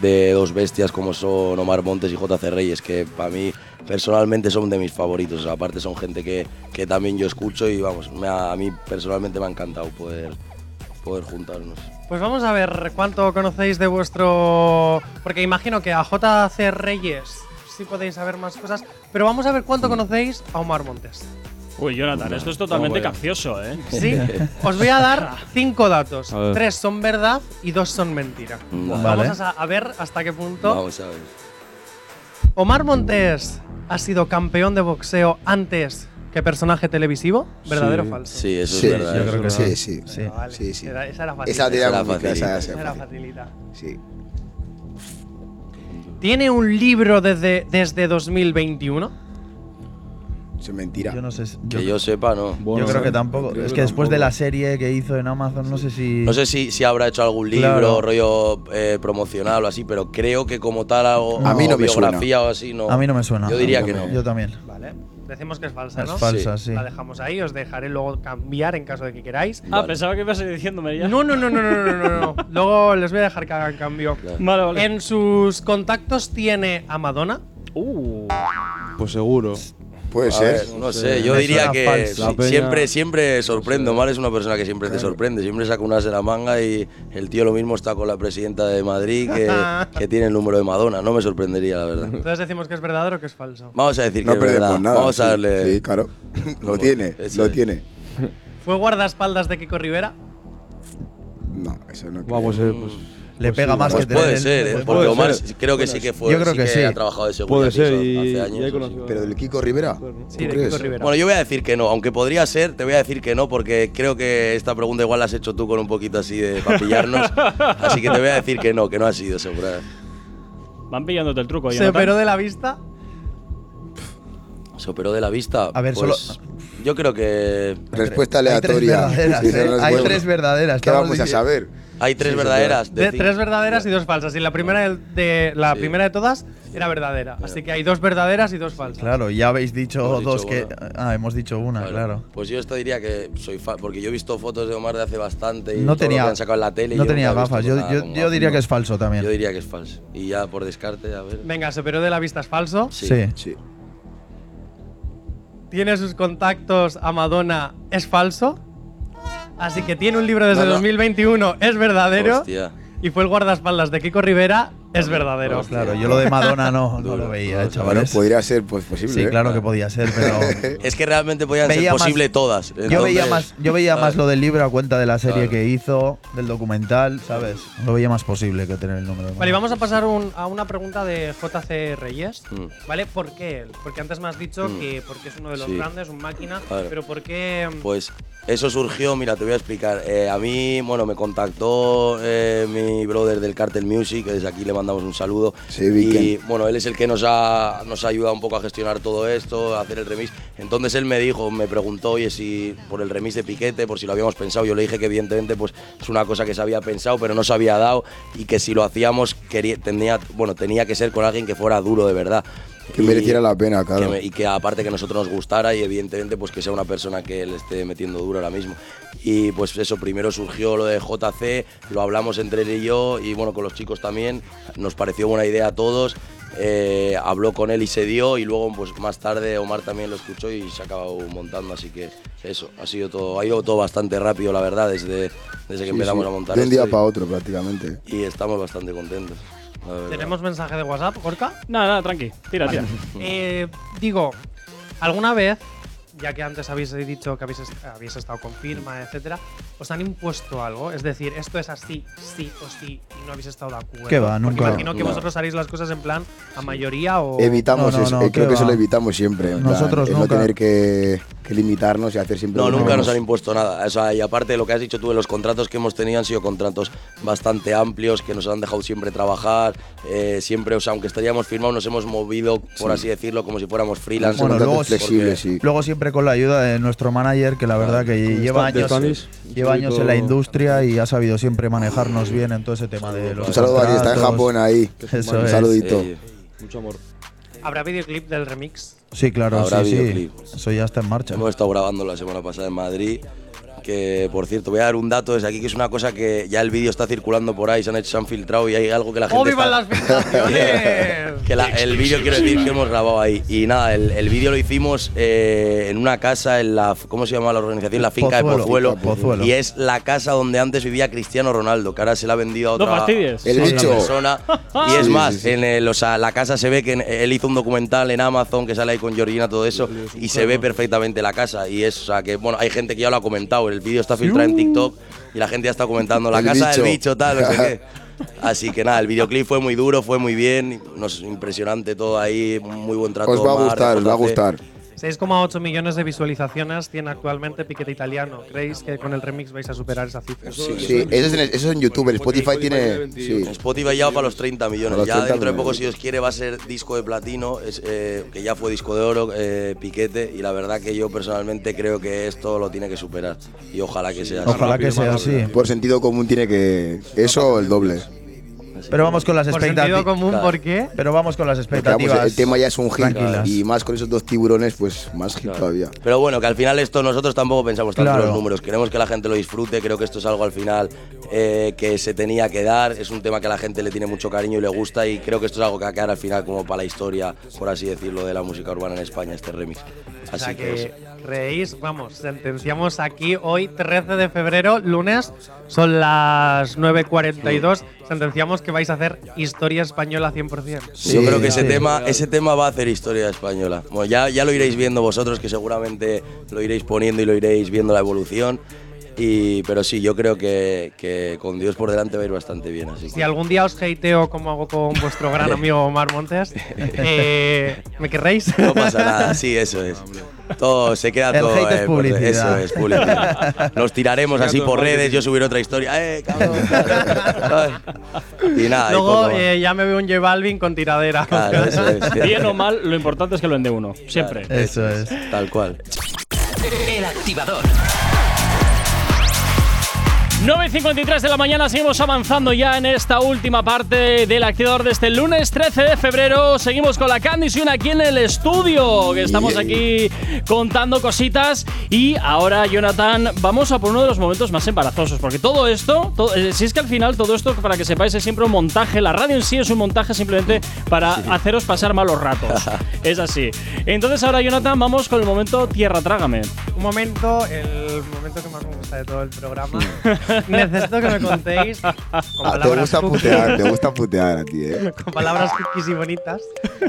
de dos bestias como son Omar Montes y JC Reyes, que para mí personalmente son de mis favoritos. O sea, aparte son gente que, que también yo escucho y vamos, me ha- a mí personalmente me ha encantado poder, poder juntarnos. Pues vamos a ver cuánto conocéis de vuestro. Porque imagino que a JC Reyes sí podéis saber más cosas, pero vamos a ver cuánto conocéis a Omar Montes. Uy, Jonathan, esto es totalmente capcioso, ¿eh? Sí, os voy a dar cinco datos. Tres son verdad y dos son mentira. Vale. Vamos a ver hasta qué punto. Vamos a ver. Omar Montes ha sido campeón de boxeo antes que personaje televisivo. ¿Verdadero o falso? Sí, eso Sí, es verdad. yo creo que Sí, sí. Sí. Vale, Sí, esa era fácil. Esa era esa- facilita. esa Era facilita. Sí. ¿Tiene un libro desde, desde 2021? Eso es mentira. Yo no sé. Yo, Que yo sepa, no. Bueno, yo creo que tampoco. creo Es que que después de la serie que hizo en Amazon, no sé si. No sé si, si habrá hecho algún libro, Claro. rollo eh, promocional o así, pero creo que como tal algo, A mí no me suena. biografía o así, no. A mí no me suena. Yo diría que no. Yo también. Vale. Decimos que es falsa, Es ¿no? falsa, sí. La dejamos ahí, os dejaré luego cambiar en caso de que queráis. Ah, Vale. pensaba que ibas a ir diciéndome ya. No, no, no, no, no, no, no, no. Luego les voy a dejar que hagan cambio. Claro. Vale, vale. En sus contactos tiene a Madonna. Uh. Pues seguro. Puede A ser. no sé, yo diría que siempre, siempre sorprende. Omar es una persona que siempre te sorprende, siempre saca unas de la manga y el tío lo mismo está con la presidenta de Madrid que, que tiene el número de Madonna. No me sorprendería, la verdad. Entonces decimos que es verdadero o que es falso. Vamos a decir que No es perdemos verdad. nada. Vamos a sí, darle. Sí, claro. Lo tiene, Eso lo es. tiene. ¿Fue guardaespaldas de Kiko Rivera? No, eso no. Vamos, creo. eh, pues. Le pues pega sí, más Pues que puede tener el- ser, ¿eh? puede porque Omar ser. creo que sí que fue. Yo creo que sí. ha trabajado de seguridad Puede ser y, hace años. Pero del Kiko Rivera. Sí, ¿tú de crees? Kiko Rivera. Bueno, yo voy a decir que no, aunque podría ser, te voy a decir que no, porque creo que esta pregunta igual la has hecho tú con un poquito así de para pillarnos. así que te voy a decir que no, que no ha sido seguro. Van pillándote el truco, ¿Se operó de la vista? Se operó de la vista. A ver, pues, solo- Yo creo que Respuesta Hay tres aleatoria. verdaderas, Sí, ¿eh? no, no es Hay bueno. tres verdaderas. ¿Qué vamos a saber? hay tres Sí, verdaderas. De, tres verdaderas y dos falsas. Y la primera de, de- la Sí. primera de todas era verdadera. Así que hay dos verdaderas y dos falsas. Claro, ya habéis dicho Hemos dicho dos que. una. Ah, hemos dicho una, Claro. claro. Pues yo esto diría que soy fan, porque yo he visto fotos de Omar de hace bastante y No todo lo tenía, que han sacado en la tele. y no tenía gafas. Yo, diría que es falso también. Yo diría que es falso. Y ya por descarte, a ver. Venga, se operó de la vista es falso. Sí. Sí. Tiene sus contactos a Madonna es falso. Así que tiene un libro desde No, no. 2021 es verdadero. Hostia. Y fue el guardaespaldas de Kiko Rivera Es verdadero. Claro, yo lo de Madonna no, no lo veía, eh, Bueno, chavales. podría ser pues, posible. Sí, ¿eh? claro que podía ser, pero Es que realmente podían Veía ser más- posible todas. yo veía Entonces, más, yo veía más lo del libro a cuenta de la serie Claro. que hizo, del documental, ¿sabes? Lo veía más posible que tener el número. de Vale, vamos a pasar un- a una pregunta de JC Reyes. Mm. ¿Vale? ¿Por qué él? Porque antes me has dicho Mm. que porque es uno de los Sí. grandes, un máquina. Claro. Pero ¿por qué? Pues eso surgió, mira, te voy a explicar. Eh, a mí, bueno, me contactó eh, mi brother del Cartel Music, que desde aquí le mandamos un saludo. Sí, y bueno, él es el que nos ha, nos ha ayudado un poco a gestionar todo esto, a hacer el remix. Entonces él me dijo, me preguntó, oye, si por el remix de Piquete, por si lo habíamos pensado. Yo le dije que evidentemente pues es una cosa que se había pensado, pero no se había dado y que si lo hacíamos quería, tenía, bueno, tenía que ser con alguien que fuera duro de verdad. Que Y- mereciera la pena, claro. que me- y que aparte que a nosotros nos gustara y evidentemente pues que sea una persona que le esté metiendo duro ahora mismo. Y pues eso, primero surgió lo de JC, lo hablamos entre él y yo y bueno, con los chicos también, nos pareció buena idea a todos. eh, habló con él y se dio y luego pues más tarde Omar también lo escuchó y se acabó montando así que eso ha sido todo ha ido todo bastante rápido la verdad desde, desde que Sí, empezamos sí. a montar De un día para otro, prácticamente. y estamos bastante contentos. ¿Tenemos mensaje de WhatsApp, Gorka? Nada, nada, tranqui. Tira, tira. Eh, digo, ¿alguna vez, ya que antes habéis dicho que habéis, est- habéis estado con firma, etcétera, os han impuesto algo? Es decir, esto es así, sí o sí, y no habéis estado de acuerdo. ¿Qué va? Porque Nunca. imagino que No. vosotros haréis las cosas en plan a mayoría o. Evitamos No, no, eso, no, eh, creo ¿qué que eso va? lo evitamos siempre. en plan, Nosotros no nunca. tener que, que limitarnos y hacer siempre No, lo que nunca nos han impuesto nada. O sea, y aparte de lo que has dicho tú, de los contratos que hemos tenido han sido contratos bastante amplios, que nos han dejado siempre trabajar. eh, siempre, o sea, aunque estaríamos firmados, nos hemos movido, por así decirlo, como si fuéramos freelance. Bueno, luego- flexibles, sí. Luego siempre con la ayuda de nuestro manager, que la verdad que lleva años, lleva años en la industria y ha sabido siempre manejarnos bien en todo ese tema de los Un saludo a está en. Japón ahí. Eso Un saludito. Mucho amor. ¿Habrá videoclip del remix? Sí, claro, Habrá sí, sí. videoclip. Eso ya está en marcha. hemos estado grabando la semana pasada en Madrid. Que por cierto, voy a dar un dato desde aquí que es una cosa que ya el vídeo está circulando por ahí, se han, hecho, se han filtrado y hay algo que la gente. ¡Oh, vivan está- las filtraciones! que la- el vídeo quiero decir que hemos grabado ahí. Y nada, el, el vídeo lo hicimos eh, en una casa en la. ¿Cómo se llama la organización? La finca Pozuelo. de Pozuelo. Pozuelo. Y es la casa donde antes vivía Cristiano Ronaldo, que ahora se la ha vendido a No otra, fastidies. El otra bicho. persona. Y es Sí, más, sí, sí. en el, o sea, la casa se ve que en- él hizo un documental en Amazon que sale ahí con Georgina, todo eso, y se ve perfectamente la casa. Y es, o sea, que bueno, hay gente que ya lo ha comentado. El vídeo está filtrado en TikTok y la gente ya está comentando la El casa del bicho. tal, no sé qué. Así que nada, el videoclip fue muy duro, fue muy bien, nos, impresionante todo ahí, muy buen trato. Os va a gustar, os va a gustar. 6,8 millones de visualizaciones tiene actualmente Piquete Italiano. ¿Creéis que con el remix vais a superar esa cifra? Sí, eso es en, eso es en YouTube. El Spotify Spotify tiene. Sí. Spotify ya va para los 30 millones. Ya 30 dentro de poco, si Dios quiere, va a ser disco de platino, es, eh, que ya fue disco de oro, eh, piquete. Y la verdad que yo personalmente creo que esto lo tiene que superar. Y ojalá que sea así. Ojalá que sea así. Por sentido común tiene que. Eso o el doble. Pero vamos con las Por sentido expectativas. común, Claro. ¿por qué? Pero vamos con las vamos, expectativas. el tema ya es un hit. tranquilas. Y más con esos dos tiburones, pues más hit todavía. Pero bueno, que al final esto nosotros tampoco pensamos tanto en los números. Queremos que la gente lo disfrute. Creo que esto es algo al final eh, que se tenía que dar. Es un tema que a la gente le tiene mucho cariño y le gusta. Y creo que esto es algo que va a quedar al final como para la historia, por así decirlo, de la música urbana en España, este remix. O Así sea que, que reís, vamos, sentenciamos aquí hoy 13 de febrero, lunes, son las 9.42, sentenciamos que vais a hacer historia española 100%. Yo creo que ese sí. tema, ese tema va a hacer historia española. Bueno, ya, ya lo iréis viendo vosotros, que seguramente lo iréis poniendo y lo iréis viendo la evolución. Y, pero sí, yo creo que, que con Dios por delante va a ir bastante bien. Así Si que, algún día os hateo como hago con vuestro gran amigo Omar Montes, eh, ¿me querréis? no pasa nada, sí, eso es. Todo se queda El todo. hate eh, publicidad. Eso es publicidad. Nos tiraremos así por redes, yo subiré otra historia. ¡Eh, cabrón! y nada, y Luego más. eh, ya me veo un J Balvin con tiradera. Claro, eso es. Bien o mal, lo importante es que lo vende uno. Siempre. Eso es. Tal cual. El activador. 9.53 de la mañana, seguimos avanzando ya en esta última parte del activador de este lunes 13 de febrero. Seguimos con la Candy Swing aquí en el estudio, que estamos aquí contando cositas. Y ahora, Jonathan, vamos a por uno de los momentos más embarazosos, porque todo esto, todo- eh, si es que al final todo esto, para que sepáis, es siempre un montaje. La radio en sí es un montaje simplemente para haceros pasar malos ratos. es así. Entonces ahora, Jonathan, vamos con el momento Tierra Trágame. Un momento, el momento que más me gusta de todo el programa. Necesito que me contéis con Ah, te gusta cookies- putear, te gusta putear a ti, ¿eh? con palabras cookies y bonitas.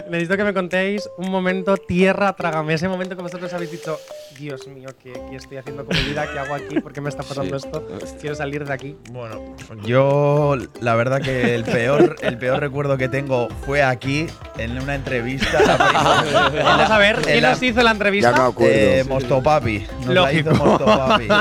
Necesito que me contéis un momento tierra, trágame. Ese momento que vosotros habéis dicho, Dios mío, ¿qué, qué estoy haciendo con mi vida? ¿Qué hago aquí? ¿Por qué me está pasando Sí. esto? Quiero salir de aquí. Bueno, yo la verdad que el peor, el peor recuerdo que tengo fue aquí, en una entrevista. Vamos a ver, en ¿quién la- nos hizo la Ya entrevista? me acuerdo. Eh, Mostopapi. Nos la hizo Lógico. Mostopapi.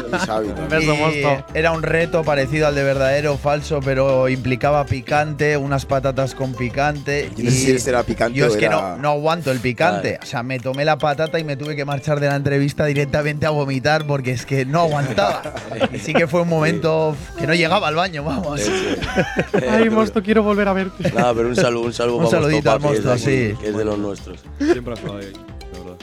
Y. Era un reto parecido al de verdadero o falso, pero implicaba picante, unas patatas con picante. Yo no sé si ese era picante Yo o es que era- no, no aguanto el picante. Claro. O sea, me tomé la patata y me tuve que marchar de la entrevista directamente a vomitar porque es que no aguantaba. y sí que fue un momento que no llegaba al baño, vamos. Ay, Mosto, quiero volver a verte. Nada, pero un saludo, un saludo Un para saludito al Mosto, sí. Que es de los nuestros. Siempre ha estado ahí, de verdad.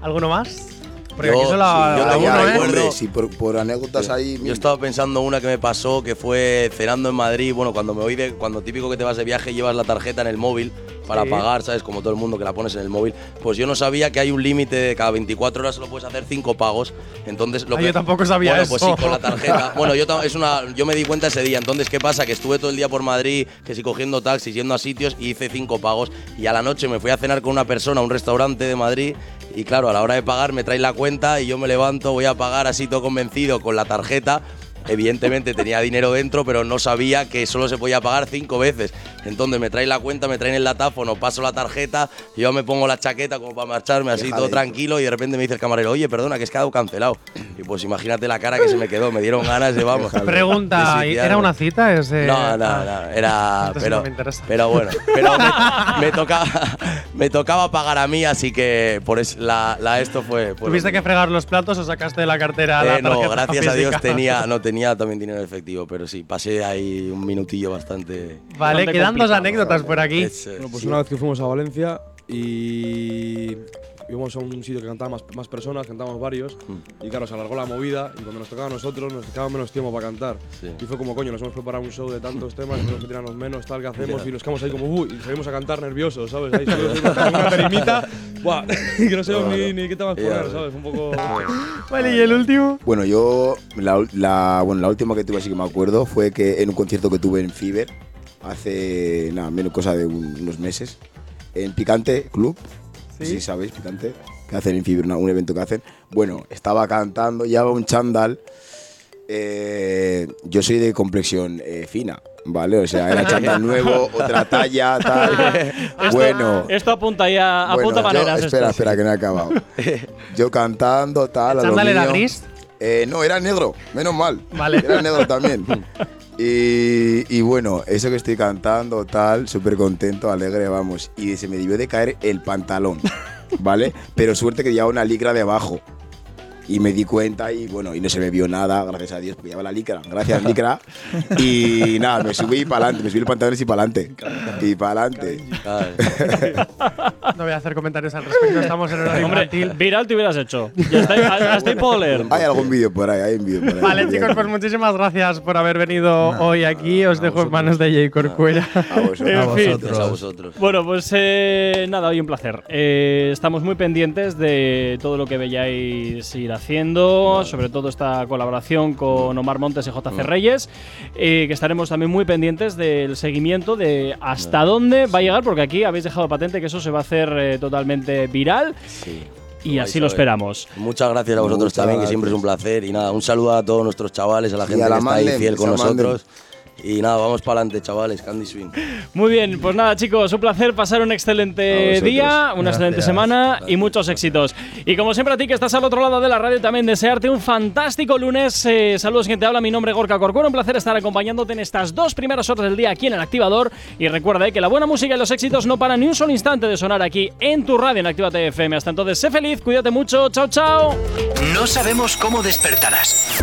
¿Alguno más? Porque Yo- aquí yo la uno, ya ¿eh? recuerdo- Hombre, si por, por anécdotas ahí. Yo estaba pensando una que me pasó que fue cenando en Madrid. Bueno, cuando me voy de, cuando típico que te vas de viaje llevas la tarjeta en el móvil para Sí. pagar, ¿sabes? Como todo el mundo que la pones en el móvil. Pues yo no sabía que hay un límite de cada 24 horas solo puedes hacer 5 pagos. Entonces lo Ah, que yo tampoco sabía bueno, eso. pues sí, con la tarjeta. bueno, yo es una yo me di cuenta ese día. Entonces, ¿qué pasa? Que estuve todo el día por Madrid, que sí cogiendo taxis, yendo a sitios y hice 5 pagos y a la noche me fui a cenar con una persona a un restaurante de Madrid y claro, a la hora de pagar me trae la cuenta y yo me levanto, voy a pagar así todo convencido con la tarjeta. Evidentemente tenía dinero dentro, pero no sabía que solo se podía pagar cinco veces. Entonces me traen la cuenta, me traen el latáfono, paso la tarjeta, yo me pongo la chaqueta como para marcharme así todo tranquilo y de repente me dice el camarero, oye, perdona, que es quedado cancelado. Y pues imagínate la cara que se me quedó, me dieron ganas de vamos. Pregunta, de ¿y suicidarme. ¿era una cita? Ese, No, no, ah, no, era. Pero, no me interesa. pero bueno, pero me, me tocaba, me tocaba pagar a mí, así que por eso la, la esto fue. ¿Tuviste que fregar los platos o sacaste de la cartera la Eh, no, tarjeta gracias a Dios tenía, no tenía también dinero en efectivo, pero sí, pasé ahí un minutillo bastante. Vale, Bastante quedan dos anécdotas por aquí. Es, Bueno, pues sí. una vez que fuimos a Valencia y íbamos a un sitio que cantaban más, más personas, cantábamos varios, Mm. y claro, se alargó la movida y cuando nos tocaba a nosotros nos quedaba menos tiempo para cantar. Sí. Y fue como, coño, nos hemos preparado un show de tantos temas, tenemos que tirarnos menos, tal, que hacemos, y nos quedamos ahí como, uy, y salimos a cantar nerviosos, ¿sabes? Ahí una terimita, ¡buah! y que no sabemos ni, ni qué temas poner, ves. ¿sabes? Un poco... Vale, ¿y el último? Bueno, yo. La, la- bueno, la última que tuve, así que me acuerdo, fue que en un concierto que tuve en Fiverr, hace. Nada, menos cosa de un- unos meses, en Picante Club. Sí. Sabéis, Picante. Que hacen en una- un evento que hacen. Bueno, estaba cantando, llevaba un chándal. eh, yo soy de complexión eh, fina, ¿vale? O sea, era chándal nuevo, otra talla, tal. bueno. Esto apunta ya, Bueno, apunta yo- maneras. espera, esto. espera, que no he acabado. Yo cantando, tal. a lo ¿Chándal era gris? Eh, no, era negro, menos mal. Vale. Era negro también. Y, y bueno, eso que estoy cantando, tal, súper contento, alegre, vamos. Y se me debió de caer el pantalón, ¿vale? Pero suerte que llevaba una licra debajo. Y me di cuenta y bueno, y no se me vio nada, gracias a Dios, porque llevaba la licra, gracias licra. Y nada, me subí para adelante, me subí el pantalón y para adelante. Y para adelante. No voy a hacer comentarios al respecto, estamos en horario Hombre, infantil. viral te hubieras hecho. Ya está, hasta ahí puedo leer. Hay algún vídeo por ahí, hay un vídeo por ahí. Vale, chicos, pues muchísimas gracias por haber venido hoy aquí. Os dejo en manos de Jay Corcuera. A vosotros. En A vosotros. A vosotros. Bueno, pues eh, nada, hoy un placer. Eh, estamos muy pendientes de todo lo que veáis ir haciendo, sobre todo esta colaboración con Omar Montes y JC Reyes, eh, que estaremos también muy pendientes del seguimiento de hasta dónde va a llegar, porque aquí habéis dejado patente que eso se va a hacer eh, totalmente viral Sí. y Vais así lo esperamos. Muchas gracias a vosotros Muchas también, que siempre es un placer. Y nada, un saludo a todos nuestros chavales, a la gente a la que está ahí fiel con Mandem. Y nada, vamos para adelante, chavales, Candy Swing. Muy bien, pues nada chicos, un placer pasar un excelente día, una Gracias. excelente semana y muchos éxitos. Y como siempre a ti que estás al otro lado de la radio también desearte un fantástico lunes. Eh, saludos, quien te habla, mi nombre es Gorka Corcuero, un placer estar acompañándote en estas dos primeras horas del día aquí en el Activador. Y recuerda eh, que la buena música y los éxitos no paran ni un solo instante de sonar aquí en tu radio en Actívate FM. Hasta entonces, sé feliz, cuídate mucho, chao chao. No sabemos cómo despertarás,